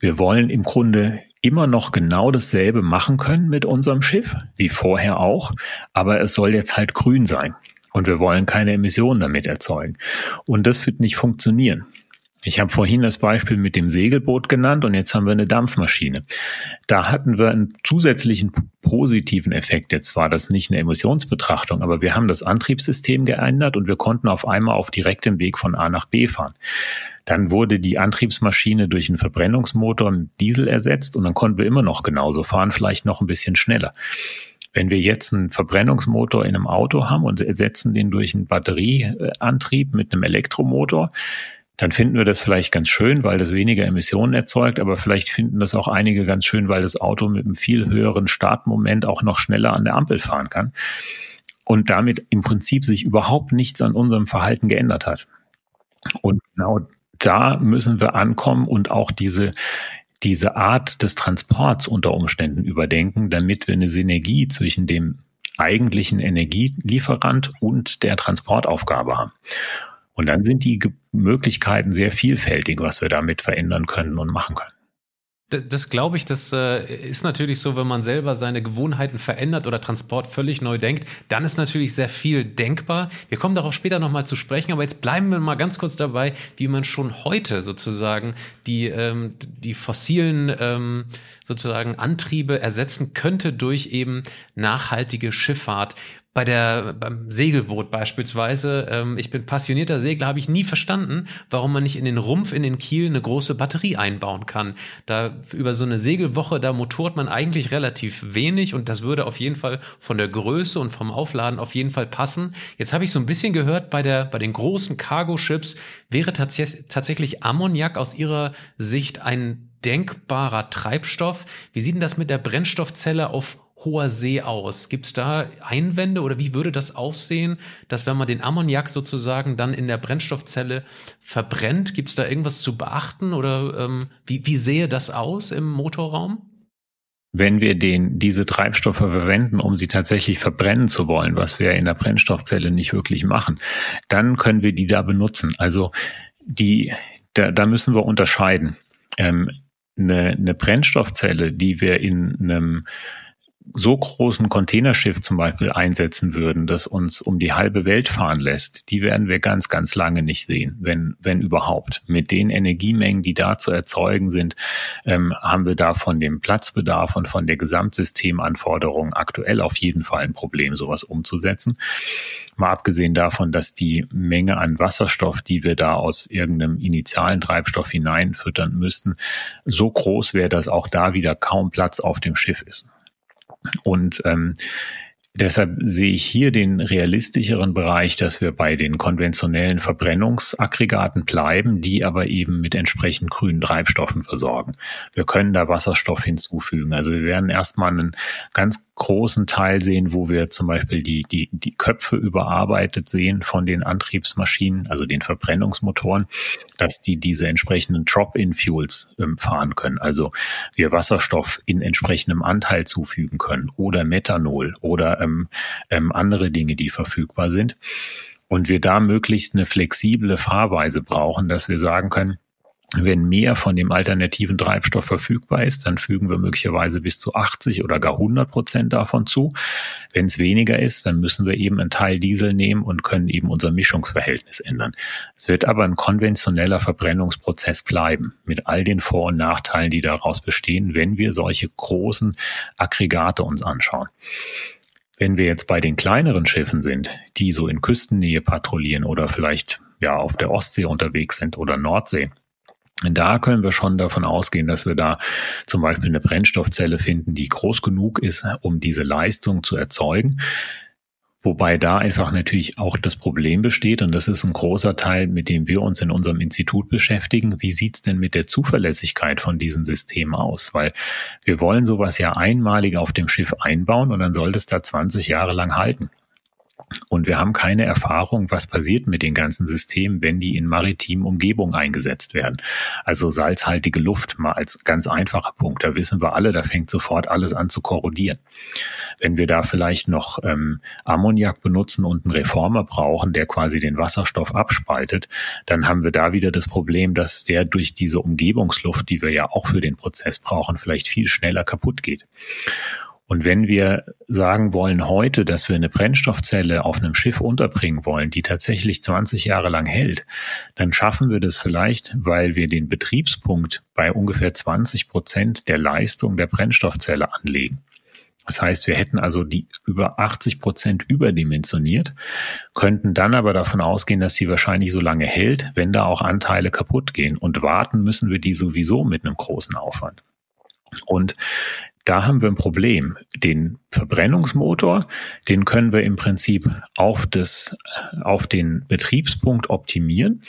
wir wollen im Grunde immer noch genau dasselbe machen können mit unserem Schiff, wie vorher auch, aber es soll jetzt halt grün sein. Und wir wollen keine Emissionen damit erzeugen. Und das wird nicht funktionieren. Ich habe vorhin das Beispiel mit dem Segelboot genannt und jetzt haben wir eine Dampfmaschine. Da hatten wir einen zusätzlichen positiven Effekt. Jetzt war das nicht eine Emissionsbetrachtung, aber wir haben das Antriebssystem geändert und wir konnten auf einmal auf direktem Weg von A nach B fahren. Dann wurde die Antriebsmaschine durch einen Verbrennungsmotor mit Diesel ersetzt und dann konnten wir immer noch genauso fahren, vielleicht noch ein bisschen schneller. Wenn wir jetzt einen Verbrennungsmotor in einem Auto haben und ersetzen den durch einen Batterieantrieb mit einem Elektromotor, dann finden wir das vielleicht ganz schön, weil das weniger Emissionen erzeugt, aber vielleicht finden das auch einige ganz schön, weil das Auto mit einem viel höheren Startmoment auch noch schneller an der Ampel fahren kann und damit im Prinzip sich überhaupt nichts an unserem Verhalten geändert hat. Und genau da müssen wir ankommen und auch diese, diese Art des Transports unter Umständen überdenken, damit wir eine Synergie zwischen dem eigentlichen Energielieferant und der Transportaufgabe haben. Und dann sind die Möglichkeiten sehr vielfältig, was wir damit verändern können und machen können. Das, das glaube ich, das äh, ist natürlich so, wenn man selber seine Gewohnheiten verändert oder Transport völlig neu denkt, dann ist natürlich sehr viel denkbar. Wir kommen darauf später nochmal zu sprechen, aber jetzt bleiben wir mal ganz kurz dabei, wie man schon heute sozusagen die, ähm, die fossilen ähm, sozusagen Antriebe ersetzen könnte durch eben nachhaltige Schifffahrt bei der beim Segelboot beispielsweise, ähm, ich bin passionierter Segler, habe ich nie verstanden, warum man nicht in den Rumpf, in den Kiel eine große Batterie einbauen kann. Da über so eine Segelwoche, da motort man eigentlich relativ wenig und das würde auf jeden Fall von der Größe und vom Aufladen auf jeden Fall passen. Jetzt habe ich so ein bisschen gehört, bei der bei den großen Cargo-Ships wäre tats tatsächlich Ammoniak aus Ihrer Sicht ein denkbarer Treibstoff. Wie sieht denn das mit der Brennstoffzelle auf hoher See aus? Gibt es da Einwände oder wie würde das aussehen, dass wenn man den Ammoniak sozusagen dann in der Brennstoffzelle verbrennt, gibt es da irgendwas zu beachten oder ähm, wie, wie sehe das aus im Motorraum? wenn wir den, diese Treibstoffe verwenden, um sie tatsächlich verbrennen zu wollen, was wir in der Brennstoffzelle nicht wirklich machen, dann können wir die da benutzen. Also die, da, da müssen wir unterscheiden. Ähm, eine, eine Brennstoffzelle, die wir in einem so großen Containerschiff zum Beispiel einsetzen würden, das uns um die halbe Welt fahren lässt, die werden wir ganz, ganz lange nicht sehen, wenn, wenn überhaupt. Mit den Energiemengen, die da zu erzeugen sind, ähm, haben wir da von dem Platzbedarf und von der Gesamtsystemanforderung aktuell auf jeden Fall ein Problem, sowas umzusetzen. Mal abgesehen davon, dass die Menge an Wasserstoff, die wir da aus irgendeinem initialen Treibstoff hineinfüttern müssten, so groß wäre, dass auch da wieder kaum Platz auf dem Schiff ist. Und ähm, Deshalb sehe ich hier den realistischeren Bereich, dass wir bei den konventionellen Verbrennungsaggregaten bleiben, die aber eben mit entsprechend grünen Treibstoffen versorgen. Wir können da Wasserstoff hinzufügen. Also wir werden erstmal einen ganz großen Teil sehen, wo wir zum Beispiel die, die, die Köpfe überarbeitet sehen von den Antriebsmaschinen, also den Verbrennungsmotoren, dass die diese entsprechenden Drop-in-Fuels ähm, fahren können. Also wir Wasserstoff in entsprechendem Anteil zufügen können oder Methanol oder ähm, ähm, andere Dinge, die verfügbar sind. Und wir da möglichst eine flexible Fahrweise brauchen, dass wir sagen können, wenn mehr von dem alternativen Treibstoff verfügbar ist, dann fügen wir möglicherweise bis zu 80 oder gar 100 Prozent davon zu. Wenn es weniger ist, dann müssen wir eben einen Teil Diesel nehmen und können eben unser Mischungsverhältnis ändern. Es wird aber ein konventioneller Verbrennungsprozess bleiben, mit all den Vor- und Nachteilen, die daraus bestehen, wenn wir solche großen Aggregate uns anschauen. Wenn wir jetzt bei den kleineren Schiffen sind, die so in Küstennähe patrouillieren oder vielleicht ja auf der Ostsee unterwegs sind oder Nordsee, da können wir schon davon ausgehen, dass wir da zum Beispiel eine Brennstoffzelle finden, die groß genug ist, um diese Leistung zu erzeugen. Wobei da einfach natürlich auch das Problem besteht, und das ist ein großer Teil, mit dem wir uns in unserem Institut beschäftigen. Wie sieht's denn mit der Zuverlässigkeit von diesen Systemen aus? Weil wir wollen sowas ja einmalig auf dem Schiff einbauen und dann sollte es da 20 Jahre lang halten. Und wir haben keine Erfahrung, was passiert mit den ganzen Systemen, wenn die in maritimen Umgebungen eingesetzt werden. Also salzhaltige Luft mal als ganz einfacher Punkt. Da wissen wir alle, da fängt sofort alles an zu korrodieren. Wenn wir da vielleicht noch ähm, Ammoniak benutzen und einen Reformer brauchen, der quasi den Wasserstoff abspaltet, dann haben wir da wieder das Problem, dass der durch diese Umgebungsluft, die wir ja auch für den Prozess brauchen, vielleicht viel schneller kaputt geht. Und wenn wir sagen wollen heute, dass wir eine Brennstoffzelle auf einem Schiff unterbringen wollen, die tatsächlich 20 Jahre lang hält, dann schaffen wir das vielleicht, weil wir den Betriebspunkt bei ungefähr 20 Prozent der Leistung der Brennstoffzelle anlegen. Das heißt, wir hätten also die über 80 Prozent überdimensioniert, könnten dann aber davon ausgehen, dass sie wahrscheinlich so lange hält, wenn da auch Anteile kaputt gehen. Und warten müssen wir die sowieso mit einem großen Aufwand. Und da haben wir ein Problem. Den Verbrennungsmotor, den können wir im Prinzip auf das, auf den Betriebspunkt optimieren,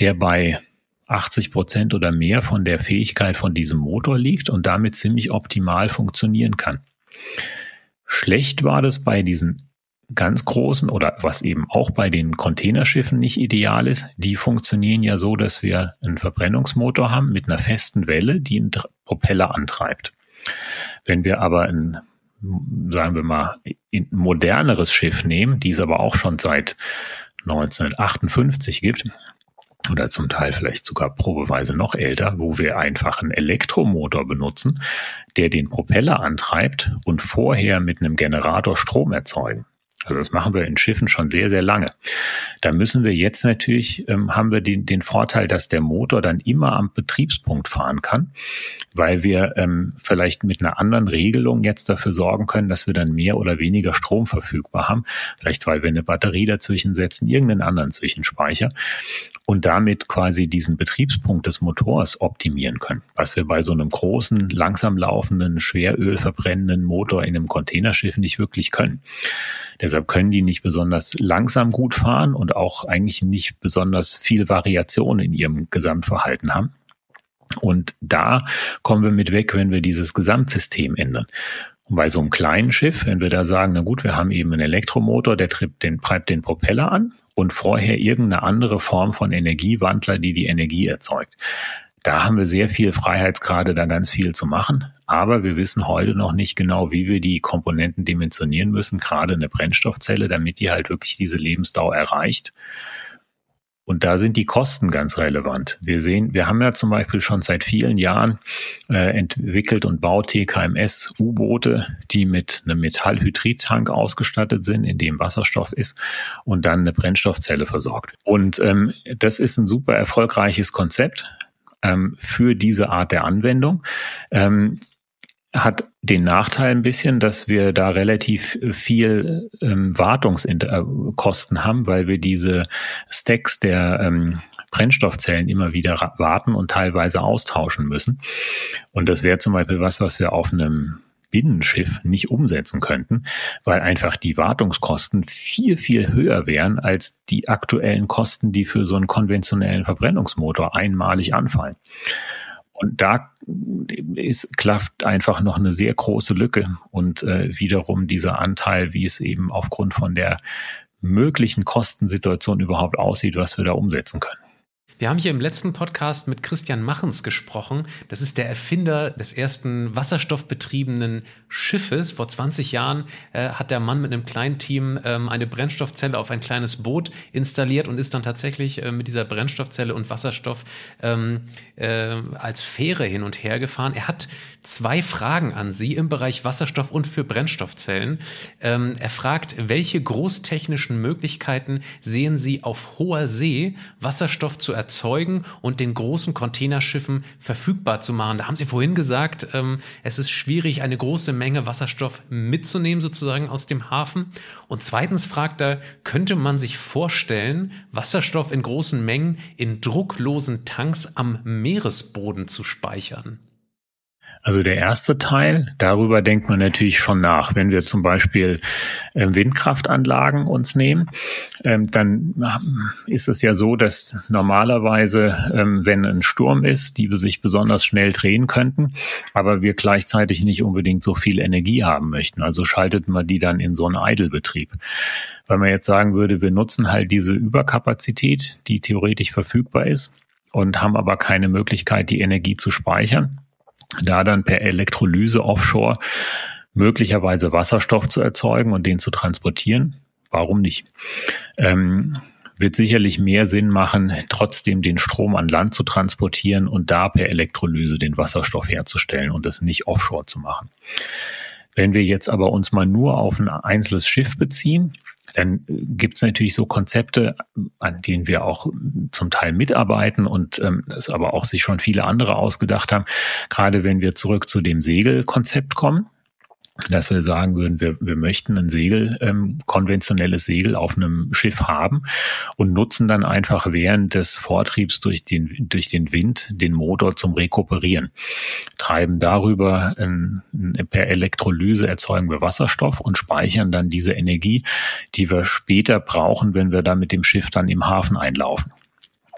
der bei 80 Prozent oder mehr von der Fähigkeit von diesem Motor liegt und damit ziemlich optimal funktionieren kann. Schlecht war das bei diesen ganz großen oder was eben auch bei den Containerschiffen nicht ideal ist, die funktionieren ja so, dass wir einen Verbrennungsmotor haben mit einer festen Welle, die einen Propeller antreibt. Wenn wir aber einen sagen wir mal, ein moderneres Schiff nehmen, die es aber auch schon seit 1958 gibt, oder zum Teil vielleicht sogar probeweise noch älter, wo wir einfach einen Elektromotor benutzen, der den Propeller antreibt und vorher mit einem Generator Strom erzeugen. Also das machen wir in Schiffen schon sehr, sehr lange. Da müssen wir jetzt natürlich, ähm, haben wir den, den Vorteil, dass der Motor dann immer am Betriebspunkt fahren kann, weil wir ähm, vielleicht mit einer anderen Regelung jetzt dafür sorgen können, dass wir dann mehr oder weniger Strom verfügbar haben. Vielleicht weil wir eine Batterie dazwischen setzen, irgendeinen anderen Zwischenspeicher und damit quasi diesen Betriebspunkt des Motors optimieren können. Was wir bei so einem großen, langsam laufenden, Schweröl verbrennenden Motor in einem Containerschiff nicht wirklich können. Deshalb können die nicht besonders langsam gut fahren und auch eigentlich nicht besonders viel Variation in ihrem Gesamtverhalten haben. Und da kommen wir mit weg, wenn wir dieses Gesamtsystem ändern. Und bei so einem kleinen Schiff, wenn wir da sagen, na gut, wir haben eben einen Elektromotor, der treibt den, treibt den Propeller an und vorher irgendeine andere Form von Energiewandler, die die Energie erzeugt. Da haben wir sehr viel Freiheitsgrade, da ganz viel zu machen. Aber wir wissen heute noch nicht genau, wie wir die Komponenten dimensionieren müssen, gerade eine Brennstoffzelle, damit die halt wirklich diese Lebensdauer erreicht. Und da sind die Kosten ganz relevant. Wir sehen, wir haben ja zum Beispiel schon seit vielen Jahren äh, entwickelt und baut TKMS U-Boote, die mit einem Metallhydridtank ausgestattet sind, in dem Wasserstoff ist und dann eine Brennstoffzelle versorgt. Und ähm, das ist ein super erfolgreiches Konzept ähm, für diese Art der Anwendung. Ähm, hat den Nachteil ein bisschen, dass wir da relativ viel ähm, Wartungskosten haben, weil wir diese Stacks der ähm, Brennstoffzellen immer wieder warten und teilweise austauschen müssen. Und das wäre zum Beispiel was, was wir auf einem Binnenschiff nicht umsetzen könnten, weil einfach die Wartungskosten viel, viel höher wären als die aktuellen Kosten, die für so einen konventionellen Verbrennungsmotor einmalig anfallen. Und da ist, klafft einfach noch eine sehr große Lücke und äh, wiederum dieser Anteil, wie es eben aufgrund von der möglichen Kostensituation überhaupt aussieht, was wir da umsetzen können. Wir haben hier im letzten Podcast mit Christian Machens gesprochen. Das ist der Erfinder des ersten wasserstoffbetriebenen Schiffes. Vor 20 Jahren äh, hat der Mann mit einem kleinen Team ähm, eine Brennstoffzelle auf ein kleines Boot installiert und ist dann tatsächlich äh, mit dieser Brennstoffzelle und Wasserstoff ähm, äh, als Fähre hin und her gefahren. Er hat zwei Fragen an Sie im Bereich Wasserstoff und für Brennstoffzellen. Ähm, er fragt, welche großtechnischen Möglichkeiten sehen Sie auf hoher See, Wasserstoff zu erzeugen und den großen Containerschiffen verfügbar zu machen? Da haben Sie vorhin gesagt, ähm, es ist schwierig, eine große Menge Wasserstoff mitzunehmen, sozusagen aus dem Hafen. Und zweitens fragt er, könnte man sich vorstellen, Wasserstoff in großen Mengen in drucklosen Tanks am Meeresboden zu speichern? Also der erste Teil, darüber denkt man natürlich schon nach. Wenn wir zum Beispiel äh, Windkraftanlagen uns nehmen, ähm, dann äh, ist es ja so, dass normalerweise, ähm, wenn ein Sturm ist, die sich besonders schnell drehen könnten, aber wir gleichzeitig nicht unbedingt so viel Energie haben möchten. Also schaltet man die dann in so einen Idle-Betrieb. Weil man jetzt sagen würde, wir nutzen halt diese Überkapazität, die theoretisch verfügbar ist und haben aber keine Möglichkeit, die Energie zu speichern da dann per Elektrolyse offshore möglicherweise Wasserstoff zu erzeugen und den zu transportieren. Warum nicht? Ähm, wird sicherlich mehr Sinn machen, trotzdem den Strom an Land zu transportieren und da per Elektrolyse den Wasserstoff herzustellen und das nicht offshore zu machen. Wenn wir jetzt aber uns mal nur auf ein einzelnes Schiff beziehen, dann gibt es natürlich so Konzepte, an denen wir auch zum Teil mitarbeiten und ähm, das aber auch sich schon viele andere ausgedacht haben. Gerade wenn wir zurück zu dem Segelkonzept kommen, dass wir sagen würden, wir, wir möchten ein Segel, ähm, konventionelles Segel auf einem Schiff haben und nutzen dann einfach während des Vortriebs durch den, durch den Wind den Motor zum Rekuperieren. Treiben darüber ähm, per Elektrolyse erzeugen wir Wasserstoff und speichern dann diese Energie, die wir später brauchen, wenn wir dann mit dem Schiff dann im Hafen einlaufen.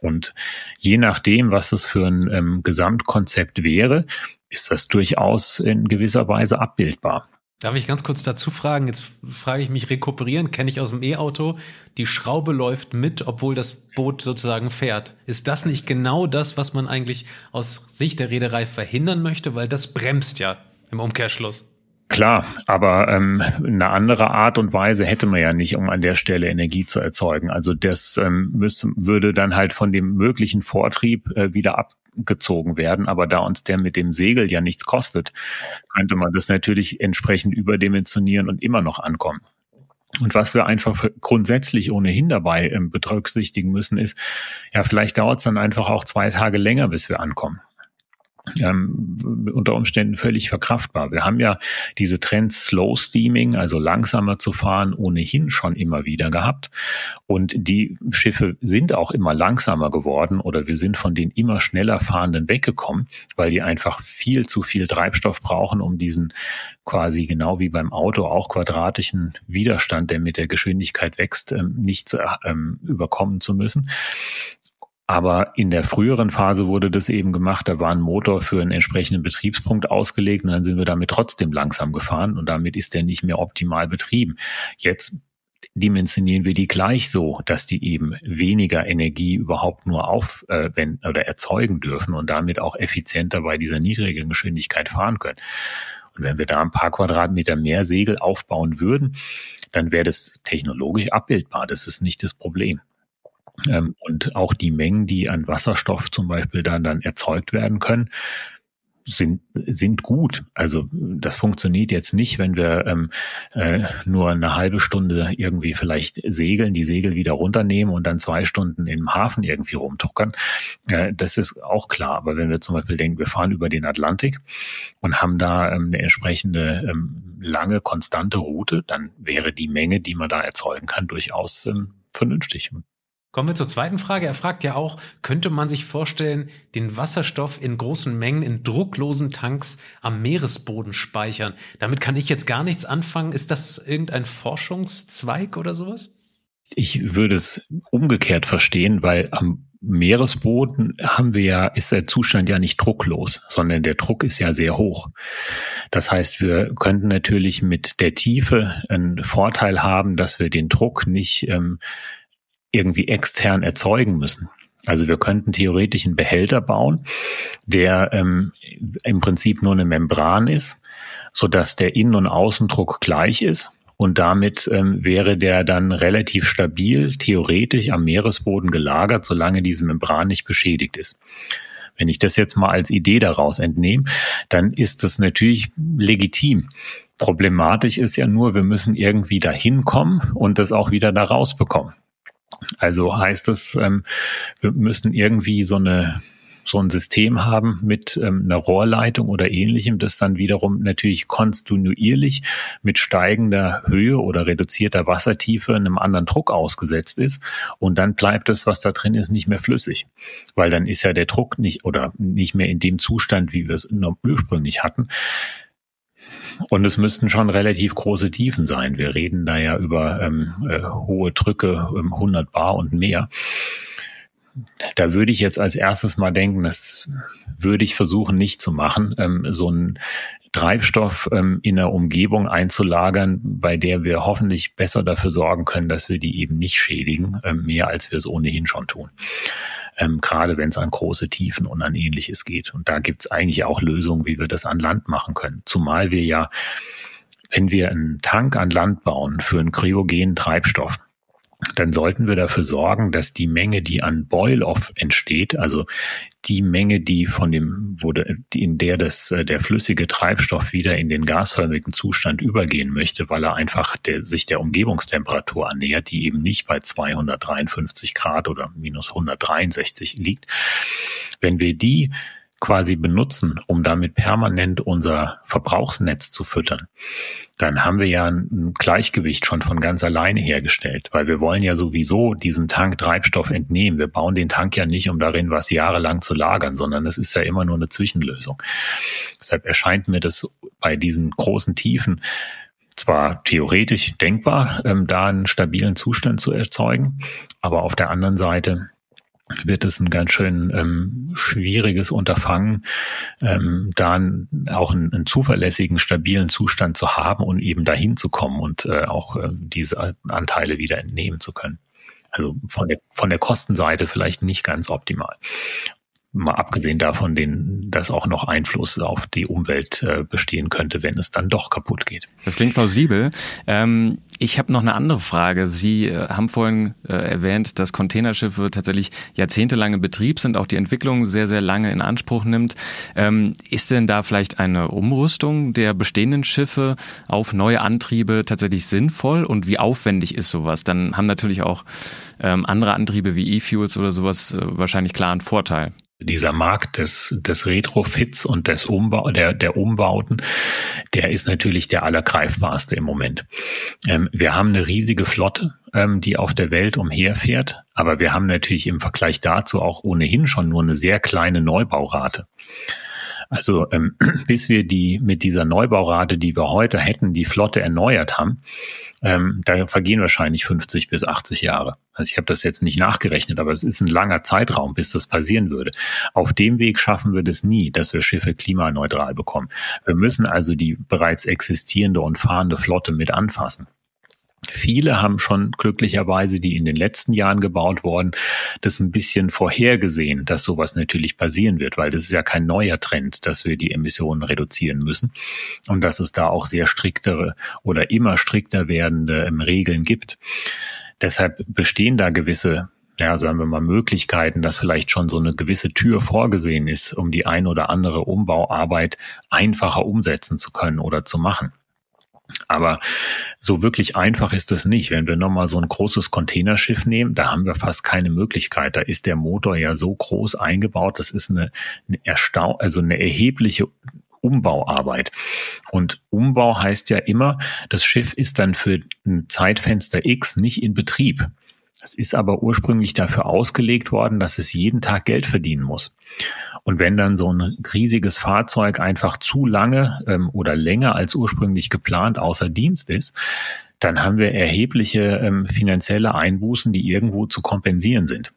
Und je nachdem, was das für ein ähm, Gesamtkonzept wäre, ist das durchaus in gewisser Weise abbildbar. Darf ich ganz kurz dazu fragen? Jetzt frage ich mich, rekuperieren kenne ich aus dem E-Auto. Die Schraube läuft mit, obwohl das Boot sozusagen fährt. Ist das nicht genau das, was man eigentlich aus Sicht der Reederei verhindern möchte? Weil das bremst ja im Umkehrschluss. Klar, aber ähm, eine andere Art und Weise hätte man ja nicht, um an der Stelle Energie zu erzeugen. Also das ähm, müsste, würde dann halt von dem möglichen Vortrieb äh, wieder abgezogen werden. Aber da uns der mit dem Segel ja nichts kostet, könnte man das natürlich entsprechend überdimensionieren und immer noch ankommen. Und was wir einfach grundsätzlich ohnehin dabei ähm, berücksichtigen müssen, ist, ja, vielleicht dauert es dann einfach auch zwei Tage länger, bis wir ankommen ähm, unter Umständen völlig verkraftbar. Wir haben ja diese Trends Slow Steaming, also langsamer zu fahren, ohnehin schon immer wieder gehabt. Und die Schiffe sind auch immer langsamer geworden oder wir sind von den immer schneller fahrenden weggekommen, weil die einfach viel zu viel Treibstoff brauchen, um diesen quasi genau wie beim Auto auch quadratischen Widerstand, der mit der Geschwindigkeit wächst, ähm, nicht zu, ähm, überkommen zu müssen. Aber in der früheren Phase wurde das eben gemacht. Da war ein Motor für einen entsprechenden Betriebspunkt ausgelegt und dann sind wir damit trotzdem langsam gefahren und damit ist der nicht mehr optimal betrieben. Jetzt dimensionieren wir die gleich so, dass die eben weniger Energie überhaupt nur aufwenden äh, oder erzeugen dürfen und damit auch effizienter bei dieser niedrigen Geschwindigkeit fahren können. Und wenn wir da ein paar Quadratmeter mehr Segel aufbauen würden, dann wäre das technologisch abbildbar. Das ist nicht das Problem. Ähm, und auch die Mengen, die an Wasserstoff zum Beispiel dann, dann erzeugt werden können, sind, sind gut. Also das funktioniert jetzt nicht, wenn wir ähm, äh, nur eine halbe Stunde irgendwie vielleicht segeln, die Segel wieder runternehmen und dann zwei Stunden im Hafen irgendwie rumtuckern. Äh, das ist auch klar. Aber wenn wir zum Beispiel denken, wir fahren über den Atlantik und haben da ähm, eine entsprechende ähm, lange, konstante Route, dann wäre die Menge, die man da erzeugen kann, durchaus ähm, vernünftig. Kommen wir zur zweiten Frage. Er fragt ja auch, könnte man sich vorstellen, den Wasserstoff in großen Mengen in drucklosen Tanks am Meeresboden speichern? Damit kann ich jetzt gar nichts anfangen. Ist das irgendein Forschungszweig oder sowas? Ich würde es umgekehrt verstehen, weil am Meeresboden haben wir ja, ist der Zustand ja nicht drucklos, sondern der Druck ist ja sehr hoch. Das heißt, wir könnten natürlich mit der Tiefe einen Vorteil haben, dass wir den Druck nicht ähm, irgendwie extern erzeugen müssen. Also wir könnten theoretisch einen Behälter bauen, der ähm, im Prinzip nur eine Membran ist, so dass der Innen- und Außendruck gleich ist. Und damit ähm, wäre der dann relativ stabil, theoretisch am Meeresboden gelagert, solange diese Membran nicht beschädigt ist. Wenn ich das jetzt mal als Idee daraus entnehme, dann ist das natürlich legitim. Problematisch ist ja nur, wir müssen irgendwie dahin kommen und das auch wieder da rausbekommen. Also heißt es, ähm, wir müssen irgendwie so eine so ein System haben mit ähm, einer Rohrleitung oder ähnlichem, das dann wiederum natürlich kontinuierlich mit steigender Höhe oder reduzierter Wassertiefe einem anderen Druck ausgesetzt ist. Und dann bleibt das, was da drin ist, nicht mehr flüssig. Weil dann ist ja der Druck nicht oder nicht mehr in dem Zustand, wie wir es ursprünglich hatten. Und es müssten schon relativ große Tiefen sein. Wir reden da ja über ähm, äh, hohe Drücke, ähm, 100 Bar und mehr. Da würde ich jetzt als erstes mal denken, das würde ich versuchen nicht zu machen, ähm, so ein Treibstoff ähm, in der Umgebung einzulagern, bei der wir hoffentlich besser dafür sorgen können, dass wir die eben nicht schädigen, ähm, mehr als wir es ohnehin schon tun ähm, gerade wenn es an große Tiefen und an ähnliches geht. Und da gibt es eigentlich auch Lösungen, wie wir das an Land machen können. Zumal wir ja, wenn wir einen Tank an Land bauen für einen kryogenen Treibstoff, dann sollten wir dafür sorgen, dass die Menge, die an Boil-off entsteht, also die Menge, die von dem, wo de, in der das, äh, der flüssige Treibstoff wieder in den gasförmigen Zustand übergehen möchte, weil er einfach der, sich der Umgebungstemperatur annähert, die eben nicht bei 253 Grad oder minus 163 liegt. Wenn wir die quasi benutzen, um damit permanent unser Verbrauchsnetz zu füttern, dann haben wir ja ein Gleichgewicht schon von ganz alleine hergestellt, weil wir wollen ja sowieso diesem Tank Treibstoff entnehmen. Wir bauen den Tank ja nicht, um darin was jahrelang zu lagern, sondern es ist ja immer nur eine Zwischenlösung. Deshalb erscheint mir das bei diesen großen Tiefen zwar theoretisch denkbar, ähm, da einen stabilen Zustand zu erzeugen, aber auf der anderen Seite wird es ein ganz schön ähm, schwieriges Unterfangen, ähm, da auch einen, einen, zuverlässigen, stabilen Zustand zu haben und eben dahin zu kommen und äh, auch äh, diese Anteile wieder entnehmen zu können. Also von der, von der Kostenseite vielleicht nicht ganz optimal. Mal abgesehen davon, den, dass auch noch Einfluss auf die Umwelt äh, bestehen könnte, wenn es dann doch kaputt geht. Das klingt plausibel. Ähm, ich habe noch eine andere Frage. Sie äh, haben vorhin äh, erwähnt, dass Containerschiffe tatsächlich jahrzehntelang in Betrieb sind, auch die Entwicklung sehr, sehr lange in Anspruch nimmt. Ähm, ist denn da vielleicht eine Umrüstung der bestehenden Schiffe auf neue Antriebe tatsächlich sinnvoll und wie aufwendig ist sowas? Dann haben natürlich auch ähm, andere Antriebe wie E-Fuels oder sowas äh, wahrscheinlich klar einen Vorteil dieser Markt des, des Retrofits und des Umbau, der, der Umbauten, der ist natürlich der allergreifbarste im Moment. Ähm, wir haben eine riesige Flotte, ähm, die auf der Welt umherfährt, aber wir haben natürlich im Vergleich dazu auch ohnehin schon nur eine sehr kleine Neubaurate. Also ähm, bis wir die mit dieser Neubaurate, die wir heute hätten, die Flotte erneuert haben, ähm, da vergehen wahrscheinlich 50 bis 80 Jahre. Also ich habe das jetzt nicht nachgerechnet, aber es ist ein langer Zeitraum, bis das passieren würde. Auf dem Weg schaffen wir das nie, dass wir Schiffe klimaneutral bekommen. Wir müssen also die bereits existierende und fahrende Flotte mit anfassen. Viele haben schon glücklicherweise, die in den letzten Jahren gebaut worden, das ein bisschen vorhergesehen, dass sowas natürlich passieren wird, weil das ist ja kein neuer Trend, dass wir die Emissionen reduzieren müssen und dass es da auch sehr striktere oder immer strikter werdende ähm, Regeln gibt. Deshalb bestehen da gewisse ja, sagen wir mal, Möglichkeiten, dass vielleicht schon so eine gewisse Tür vorgesehen ist, um die ein oder andere Umbauarbeit einfacher umsetzen zu können oder zu machen. Aber so wirklich einfach ist das nicht. Wenn wir nochmal so ein großes Containerschiff nehmen, da haben wir fast keine Möglichkeit. Da ist der Motor ja so groß eingebaut, das ist eine, eine Erstau also eine erhebliche Umbauarbeit. Und Umbau heißt ja immer, das Schiff ist dann für ein Zeitfenster X nicht in Betrieb. Es ist aber ursprünglich dafür ausgelegt worden, dass es jeden Tag Geld verdienen muss. Und wenn dann so ein riesiges Fahrzeug einfach zu lange ähm, oder länger als ursprünglich geplant außer Dienst ist, dann haben wir erhebliche ähm, finanzielle Einbußen, die irgendwo zu kompensieren sind.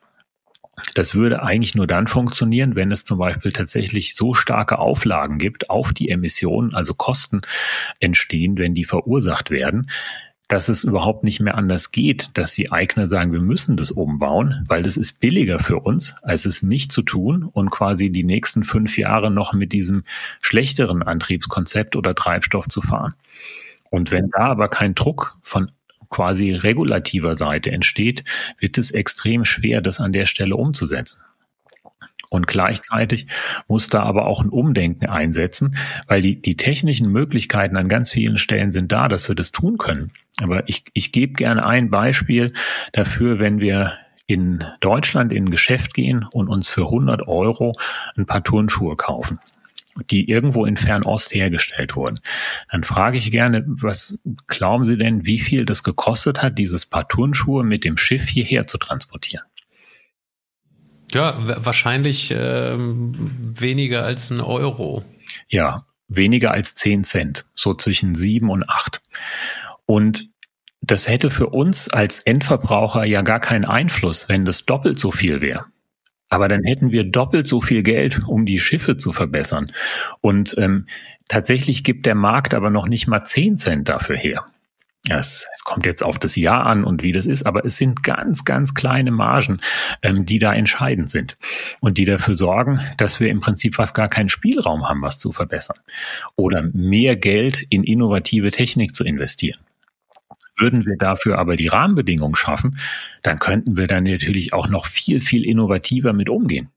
Das würde eigentlich nur dann funktionieren, wenn es zum Beispiel tatsächlich so starke Auflagen gibt auf die Emissionen, also Kosten entstehen, wenn die verursacht werden, dass es überhaupt nicht mehr anders geht, dass die Eigner sagen, wir müssen das umbauen, weil das ist billiger für uns, als es nicht zu tun und quasi die nächsten fünf Jahre noch mit diesem schlechteren Antriebskonzept oder Treibstoff zu fahren. Und wenn da aber kein Druck von quasi regulativer Seite entsteht, wird es extrem schwer, das an der Stelle umzusetzen. Und gleichzeitig muss da aber auch ein Umdenken einsetzen, weil die, die technischen Möglichkeiten an ganz vielen Stellen sind da, dass wir das tun können. Aber ich, ich gebe gerne ein Beispiel dafür, wenn wir in Deutschland in ein Geschäft gehen und uns für 100 Euro ein paar Turnschuhe kaufen die irgendwo in Fernost hergestellt wurden. Dann frage ich gerne, was glauben Sie denn, wie viel das gekostet hat, dieses Paar Turnschuhe mit dem Schiff hierher zu transportieren? Ja, wahrscheinlich ähm, weniger als ein Euro. Ja, weniger als zehn Cent, so zwischen sieben und acht. Und das hätte für uns als Endverbraucher ja gar keinen Einfluss, wenn das doppelt so viel wäre. Aber dann hätten wir doppelt so viel Geld, um die Schiffe zu verbessern. Und ähm, tatsächlich gibt der Markt aber noch nicht mal zehn Cent dafür her. Es, es, kommt jetzt auf das Jahr an und wie das ist, aber es sind ganz, ganz kleine Margen, ähm, die da entscheidend sind und die dafür sorgen, dass wir im Prinzip fast gar keinen Spielraum haben, was zu verbessern oder mehr Geld in innovative Technik zu investieren. Würden wir dafür aber die Rahmenbedingungen schaffen, dann könnten wir dann natürlich auch noch viel, viel innovativer mit umgehen.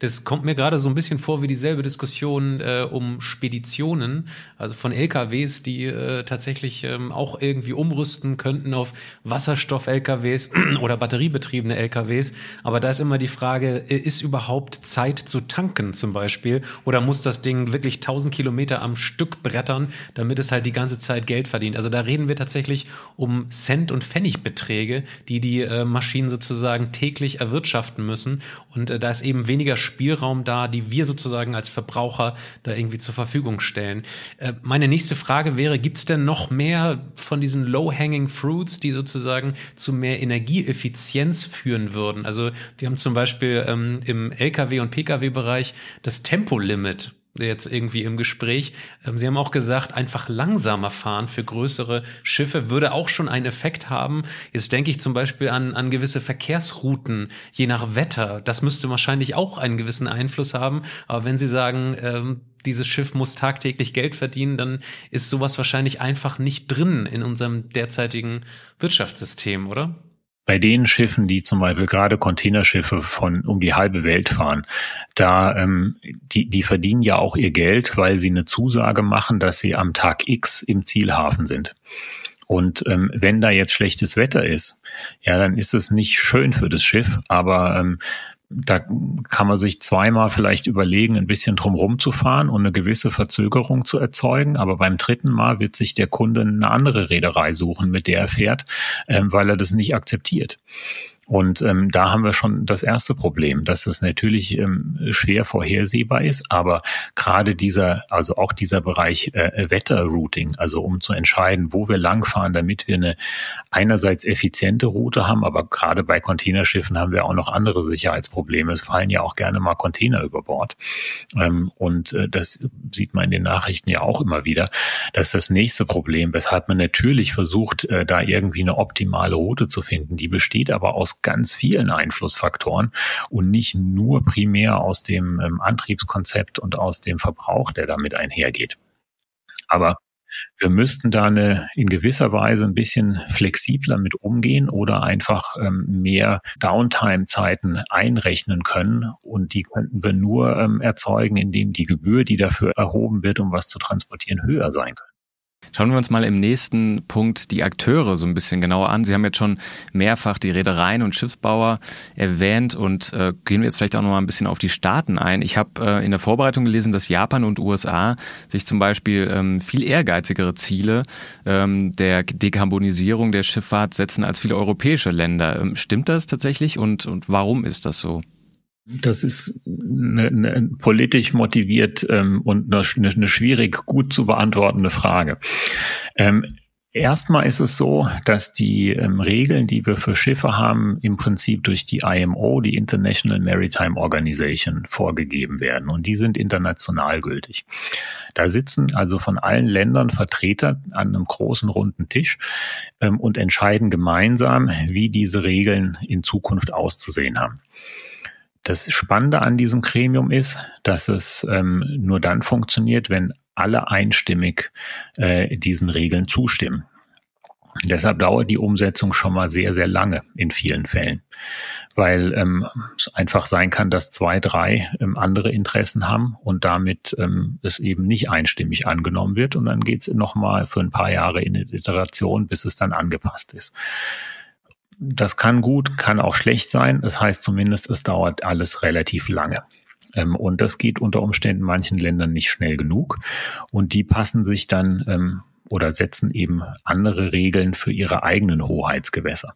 Das kommt mir gerade so ein bisschen vor wie dieselbe Diskussion äh, um Speditionen, also von LKWs, die äh, tatsächlich ähm, auch irgendwie umrüsten könnten auf Wasserstoff-LKWs oder batteriebetriebene LKWs. Aber da ist immer die Frage, äh, ist überhaupt Zeit zu tanken zum Beispiel? Oder muss das Ding wirklich 1000 Kilometer am Stück brettern, damit es halt die ganze Zeit Geld verdient? Also da reden wir tatsächlich um Cent- und Pfennigbeträge, die die äh, Maschinen sozusagen täglich erwirtschaften müssen. Und äh, da ist eben weniger Spielraum da, die wir sozusagen als Verbraucher da irgendwie zur Verfügung stellen. Äh, meine nächste Frage wäre, gibt es denn noch mehr von diesen Low-Hanging Fruits, die sozusagen zu mehr Energieeffizienz führen würden? Also wir haben zum Beispiel ähm, im Lkw- und Pkw-Bereich das Tempolimit jetzt irgendwie im Gespräch. Ähm, Sie haben auch gesagt, einfach langsamer fahren für größere Schiffe würde auch schon einen Effekt haben. Jetzt denke ich zum Beispiel an, an gewisse Verkehrsrouten, je nach Wetter. Das müsste wahrscheinlich auch einen gewissen Einfluss haben. Aber wenn Sie sagen, ähm, dieses Schiff muss tagtäglich Geld verdienen, dann ist sowas wahrscheinlich einfach nicht drin in unserem derzeitigen Wirtschaftssystem, oder? Bei den Schiffen, die zum Beispiel gerade Containerschiffe von um die halbe Welt fahren, da ähm, die, die verdienen ja auch ihr Geld, weil sie eine Zusage machen, dass sie am Tag X im Zielhafen sind. Und ähm, wenn da jetzt schlechtes Wetter ist, ja, dann ist es nicht schön für das Schiff, aber ähm, da kann man sich zweimal vielleicht überlegen, ein bisschen drumherum zu fahren und eine gewisse Verzögerung zu erzeugen. Aber beim dritten Mal wird sich der Kunde eine andere Reederei suchen, mit der er fährt, ähm, weil er das nicht akzeptiert. Und ähm, da haben wir schon das erste Problem, dass es natürlich ähm, schwer vorhersehbar ist, aber gerade dieser, also auch dieser Bereich äh, Wetterrouting, also um zu entscheiden, wo wir langfahren, damit wir eine einerseits effiziente Route haben, aber gerade bei Containerschiffen haben wir auch noch andere Sicherheitsprobleme. Es fallen ja auch gerne mal Container über Bord. Ähm, und äh, das sieht man in den Nachrichten ja auch immer wieder. Das ist das nächste Problem, weshalb man natürlich versucht, äh, da irgendwie eine optimale Route zu finden. Die besteht aber aus ganz vielen Einflussfaktoren und nicht nur primär aus dem ähm, Antriebskonzept und aus dem Verbrauch, der damit einhergeht. Aber wir müssten da eine, in gewisser Weise ein bisschen flexibler mit umgehen oder einfach ähm, mehr Downtime-Zeiten einrechnen können. Und die könnten wir nur ähm, erzeugen, indem die Gebühr, die dafür erhoben wird, um was zu transportieren, höher sein kann. Schauen wir uns mal im nächsten Punkt die Akteure so ein bisschen genauer an. Sie haben jetzt schon mehrfach die Reedereien und Schiffsbauer erwähnt und äh, gehen wir jetzt vielleicht auch noch mal ein bisschen auf die Staaten ein. Ich habe äh, in der Vorbereitung gelesen, dass Japan und USA sich zum Beispiel ähm, viel ehrgeizigere Ziele ähm, der Dekarbonisierung der Schifffahrt setzen als viele europäische Länder. Ähm, stimmt das tatsächlich und, und warum ist das so? Das ist eine, eine politisch motiviert ähm, und eine, eine, schwierig gut zu beantwortende Frage. Ähm, Erstmal ist es so, dass die ähm, Regeln, die wir für Schiffe haben, im Prinzip durch die IMO, die International Maritime Organization, vorgegeben werden. Und die sind international gültig. Da sitzen also von allen Ländern Vertreter an einem großen runden Tisch ähm, und entscheiden gemeinsam, wie diese Regeln in Zukunft auszusehen haben. Das Spannende an diesem Gremium ist, dass es ähm, nur dann funktioniert, wenn alle einstimmig äh, diesen Regeln zustimmen. Deshalb dauert die Umsetzung schon mal sehr, sehr lange in vielen Fällen, weil ähm, es einfach sein kann, dass zwei, drei ähm, andere Interessen haben und damit ähm, es eben nicht einstimmig angenommen wird und dann geht es nochmal für ein paar Jahre in eine Iteration, bis es dann angepasst ist. Das kann gut, kann auch schlecht sein. Das heißt zumindest, es dauert alles relativ lange. Ähm, und das geht unter Umständen manchen Ländern nicht schnell genug. Und die passen sich dann ähm, oder setzen eben andere Regeln für ihre eigenen Hoheitsgewässer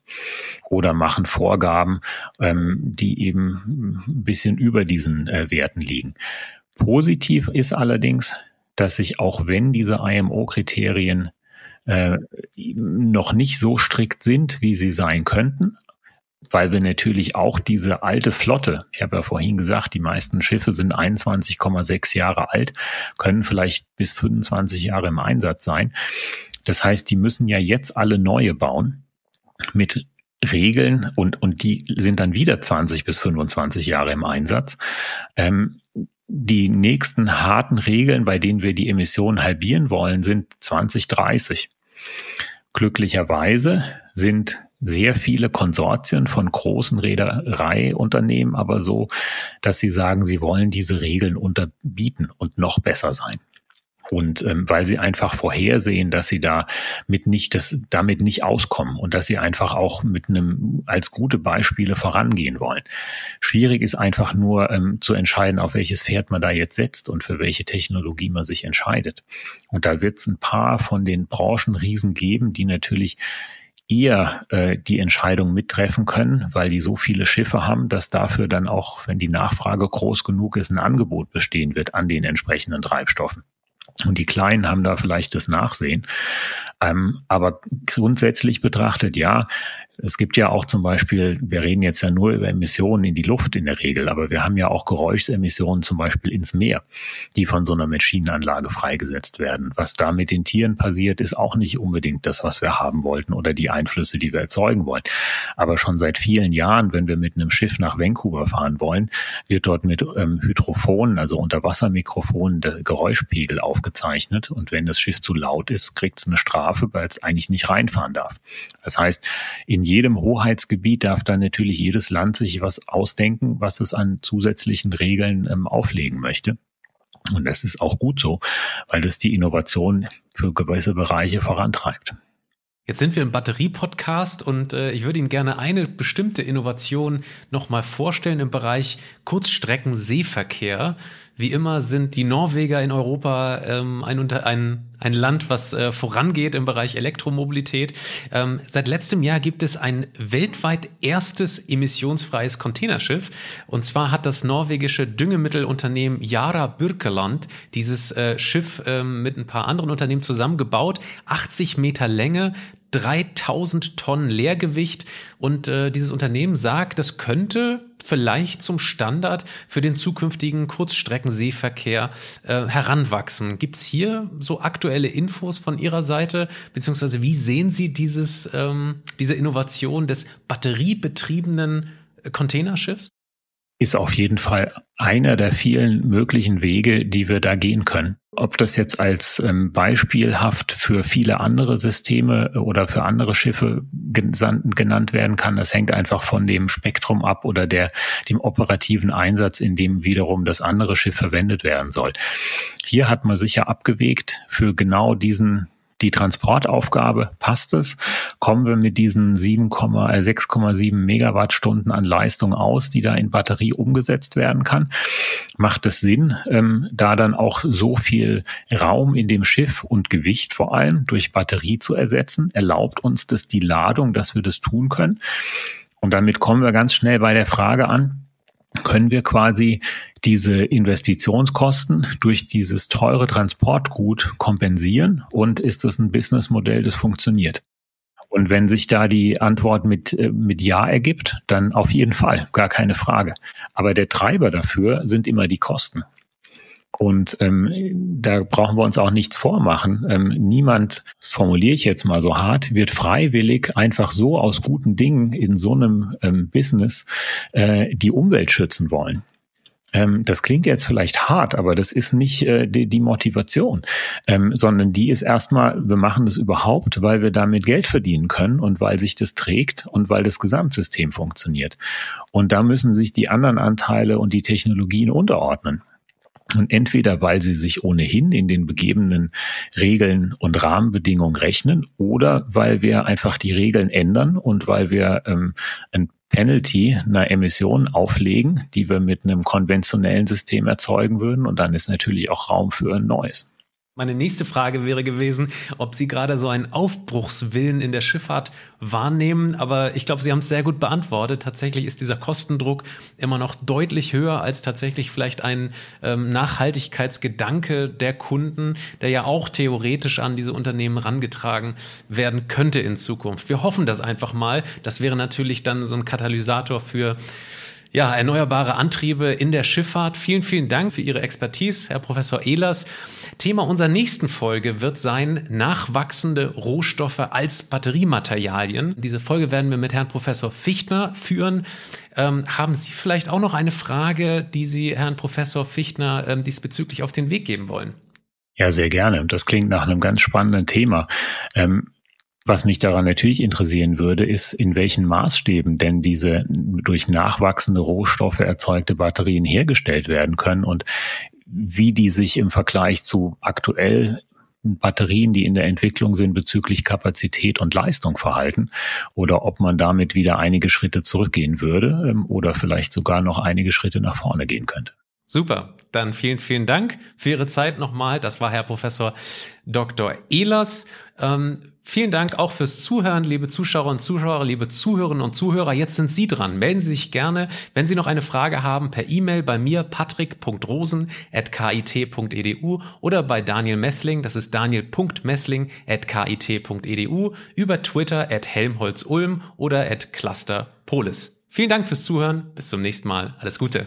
oder machen Vorgaben, ähm, die eben ein bisschen über diesen äh, Werten liegen. Positiv ist allerdings, dass sich auch wenn diese IMO-Kriterien äh, noch nicht so strikt sind, wie sie sein könnten, weil wir natürlich auch diese alte Flotte, ich habe ja vorhin gesagt, die meisten Schiffe sind 21,6 Jahre alt, können vielleicht bis 25 Jahre im Einsatz sein. Das heißt, die müssen ja jetzt alle neue bauen mit Regeln und, und die sind dann wieder 20 bis 25 Jahre im Einsatz. Ähm, die nächsten harten Regeln, bei denen wir die Emissionen halbieren wollen, sind 2030. Glücklicherweise sind sehr viele Konsortien von großen Reedereiunternehmen aber so, dass sie sagen, sie wollen diese Regeln unterbieten und noch besser sein. Und ähm, weil sie einfach vorhersehen, dass sie da mit nicht das, damit nicht auskommen und dass sie einfach auch mit einem als gute Beispiele vorangehen wollen. Schwierig ist einfach nur ähm, zu entscheiden, auf welches Pferd man da jetzt setzt und für welche Technologie man sich entscheidet. Und da wird es ein paar von den Branchenriesen geben, die natürlich eher äh, die Entscheidung mittreffen können, weil die so viele Schiffe haben, dass dafür dann auch, wenn die Nachfrage groß genug ist, ein Angebot bestehen wird an den entsprechenden Treibstoffen. Und die Kleinen haben da vielleicht das Nachsehen. Ähm, aber grundsätzlich betrachtet, ja, Es gibt ja auch zum Beispiel, wir reden jetzt ja nur über Emissionen in die Luft in der Regel, aber wir haben ja auch Geräuschemissionen zum Beispiel ins Meer, die von so einer Maschinenanlage freigesetzt werden. Was da mit den Tieren passiert, ist auch nicht unbedingt das, was wir haben wollten oder die Einflüsse, die wir erzeugen wollen. Aber schon seit vielen Jahren, wenn wir mit einem Schiff nach Vancouver fahren wollen, wird dort mit ähm, Hydrophonen, also Unterwassermikrofonen, der Geräuschpegel aufgezeichnet. Und wenn das Schiff zu laut ist, kriegt es eine Strafe, weil es eigentlich nicht reinfahren darf. Das heißt, in jedem Hoheitsgebiet darf dann natürlich jedes Land sich was ausdenken, was es an zusätzlichen Regeln ähm, auflegen möchte. Und das ist auch gut so, weil das die Innovation für gewisse Bereiche vorantreibt. Jetzt sind wir im Batterie-Podcast und äh, ich würde Ihnen gerne eine bestimmte Innovation nochmal vorstellen im Bereich Kurzstrecken-Seeverkehr. Wie immer sind die Norweger in Europa ähm, ein, ein, ein Land, was äh, vorangeht im Bereich Elektromobilität. Ähm, seit letztem Jahr gibt es ein weltweit erstes emissionsfreies Containerschiff. Und zwar hat das norwegische Düngemittelunternehmen Yara Birkeland dieses äh, Schiff ähm, mit ein paar anderen Unternehmen zusammengebaut. 80 Meter Länge, 3000 Tonnen Leergewicht und äh, dieses Unternehmen sagt, das könnte vielleicht zum Standard für den zukünftigen Kurzstreckenseeverkehr äh, heranwachsen. Gibt's hier so aktuelle Infos von Ihrer Seite, beziehungsweise wie sehen Sie dieses, ähm, diese Innovation des batteriebetriebenen Containerschiffs? ist auf jeden Fall einer der vielen möglichen Wege, die wir da gehen können. Ob das jetzt als ähm, beispielhaft für viele andere Systeme oder für andere Schiffe genannt werden kann, das hängt einfach von dem Spektrum ab oder der, dem operativen Einsatz, in dem wiederum das andere Schiff verwendet werden soll. Hier hat man sicher abgewegt für genau diesen die Transportaufgabe, passt es? Kommen wir mit diesen 6,7 äh, Megawattstunden an Leistung aus, die da in Batterie umgesetzt werden kann? Macht es Sinn, ähm, da dann auch so viel Raum in dem Schiff und Gewicht vor allem durch Batterie zu ersetzen? Erlaubt uns das die Ladung, dass wir das tun können? Und damit kommen wir ganz schnell bei der Frage an, können wir quasi diese Investitionskosten durch dieses teure Transportgut kompensieren und ist das ein Businessmodell, das funktioniert? Und wenn sich da die Antwort mit, äh, mit Ja ergibt, dann auf jeden Fall, gar keine Frage. Aber der Treiber dafür sind immer die Kosten. Und ähm, da brauchen wir uns auch nichts vormachen. Ähm, niemand, formuliere ich jetzt mal so hart, wird freiwillig einfach so aus guten Dingen in so einem ähm, Business äh, die Umwelt schützen wollen. Ähm, das klingt jetzt vielleicht hart, aber das ist nicht äh, die, die Motivation, ähm, sondern die ist erstmal, wir machen das überhaupt, weil wir damit Geld verdienen können und weil sich das trägt und weil das Gesamtsystem funktioniert. Und da müssen sich die anderen Anteile und die Technologien unterordnen. Und entweder weil sie sich ohnehin in den begebenen Regeln und Rahmenbedingungen rechnen oder weil wir einfach die Regeln ändern und weil wir ähm, ein Penalty einer Emission auflegen, die wir mit einem konventionellen System erzeugen würden. Und dann ist natürlich auch Raum für ein neues. Meine nächste Frage wäre gewesen, ob Sie gerade so einen Aufbruchswillen in der Schifffahrt wahrnehmen. Aber ich glaube, Sie haben es sehr gut beantwortet. Tatsächlich ist dieser Kostendruck immer noch deutlich höher als tatsächlich vielleicht ein ähm, Nachhaltigkeitsgedanke der Kunden, der ja auch theoretisch an diese Unternehmen rangetragen werden könnte in Zukunft. Wir hoffen das einfach mal. Das wäre natürlich dann so ein Katalysator für ja, erneuerbare Antriebe in der Schifffahrt. Vielen, vielen Dank für Ihre Expertise, Herr Professor Ehlers. Thema unserer nächsten Folge wird sein nachwachsende Rohstoffe als Batteriematerialien. Diese Folge werden wir mit Herrn Professor Fichtner führen. Ähm, haben Sie vielleicht auch noch eine Frage, die Sie Herrn Professor Fichtner ähm, diesbezüglich auf den Weg geben wollen? Ja, sehr gerne. Das klingt nach einem ganz spannenden Thema. Ähm, was mich daran natürlich interessieren würde, ist, in welchen Maßstäben denn diese durch nachwachsende Rohstoffe erzeugte Batterien hergestellt werden können und wie die sich im Vergleich zu aktuell Batterien, die in der Entwicklung sind, bezüglich Kapazität und Leistung verhalten oder ob man damit wieder einige Schritte zurückgehen würde ähm, oder vielleicht sogar noch einige Schritte nach vorne gehen könnte. Super. Dann vielen, vielen Dank für Ihre Zeit nochmal. Das war Herr Professor Dr. Ehlers. Ähm, vielen Dank auch fürs Zuhören, liebe Zuschauer und Zuschauer, liebe Zuhörerinnen und Zuhörer. Jetzt sind Sie dran. Melden Sie sich gerne, wenn Sie noch eine Frage haben, per E-Mail bei mir patrick.rosen.kit.edu oder bei Daniel Messling, das ist daniel.messling.kit.edu, über Twitter at helmholtz-ulm oder at clusterpolis. Vielen Dank fürs Zuhören. Bis zum nächsten Mal. Alles Gute.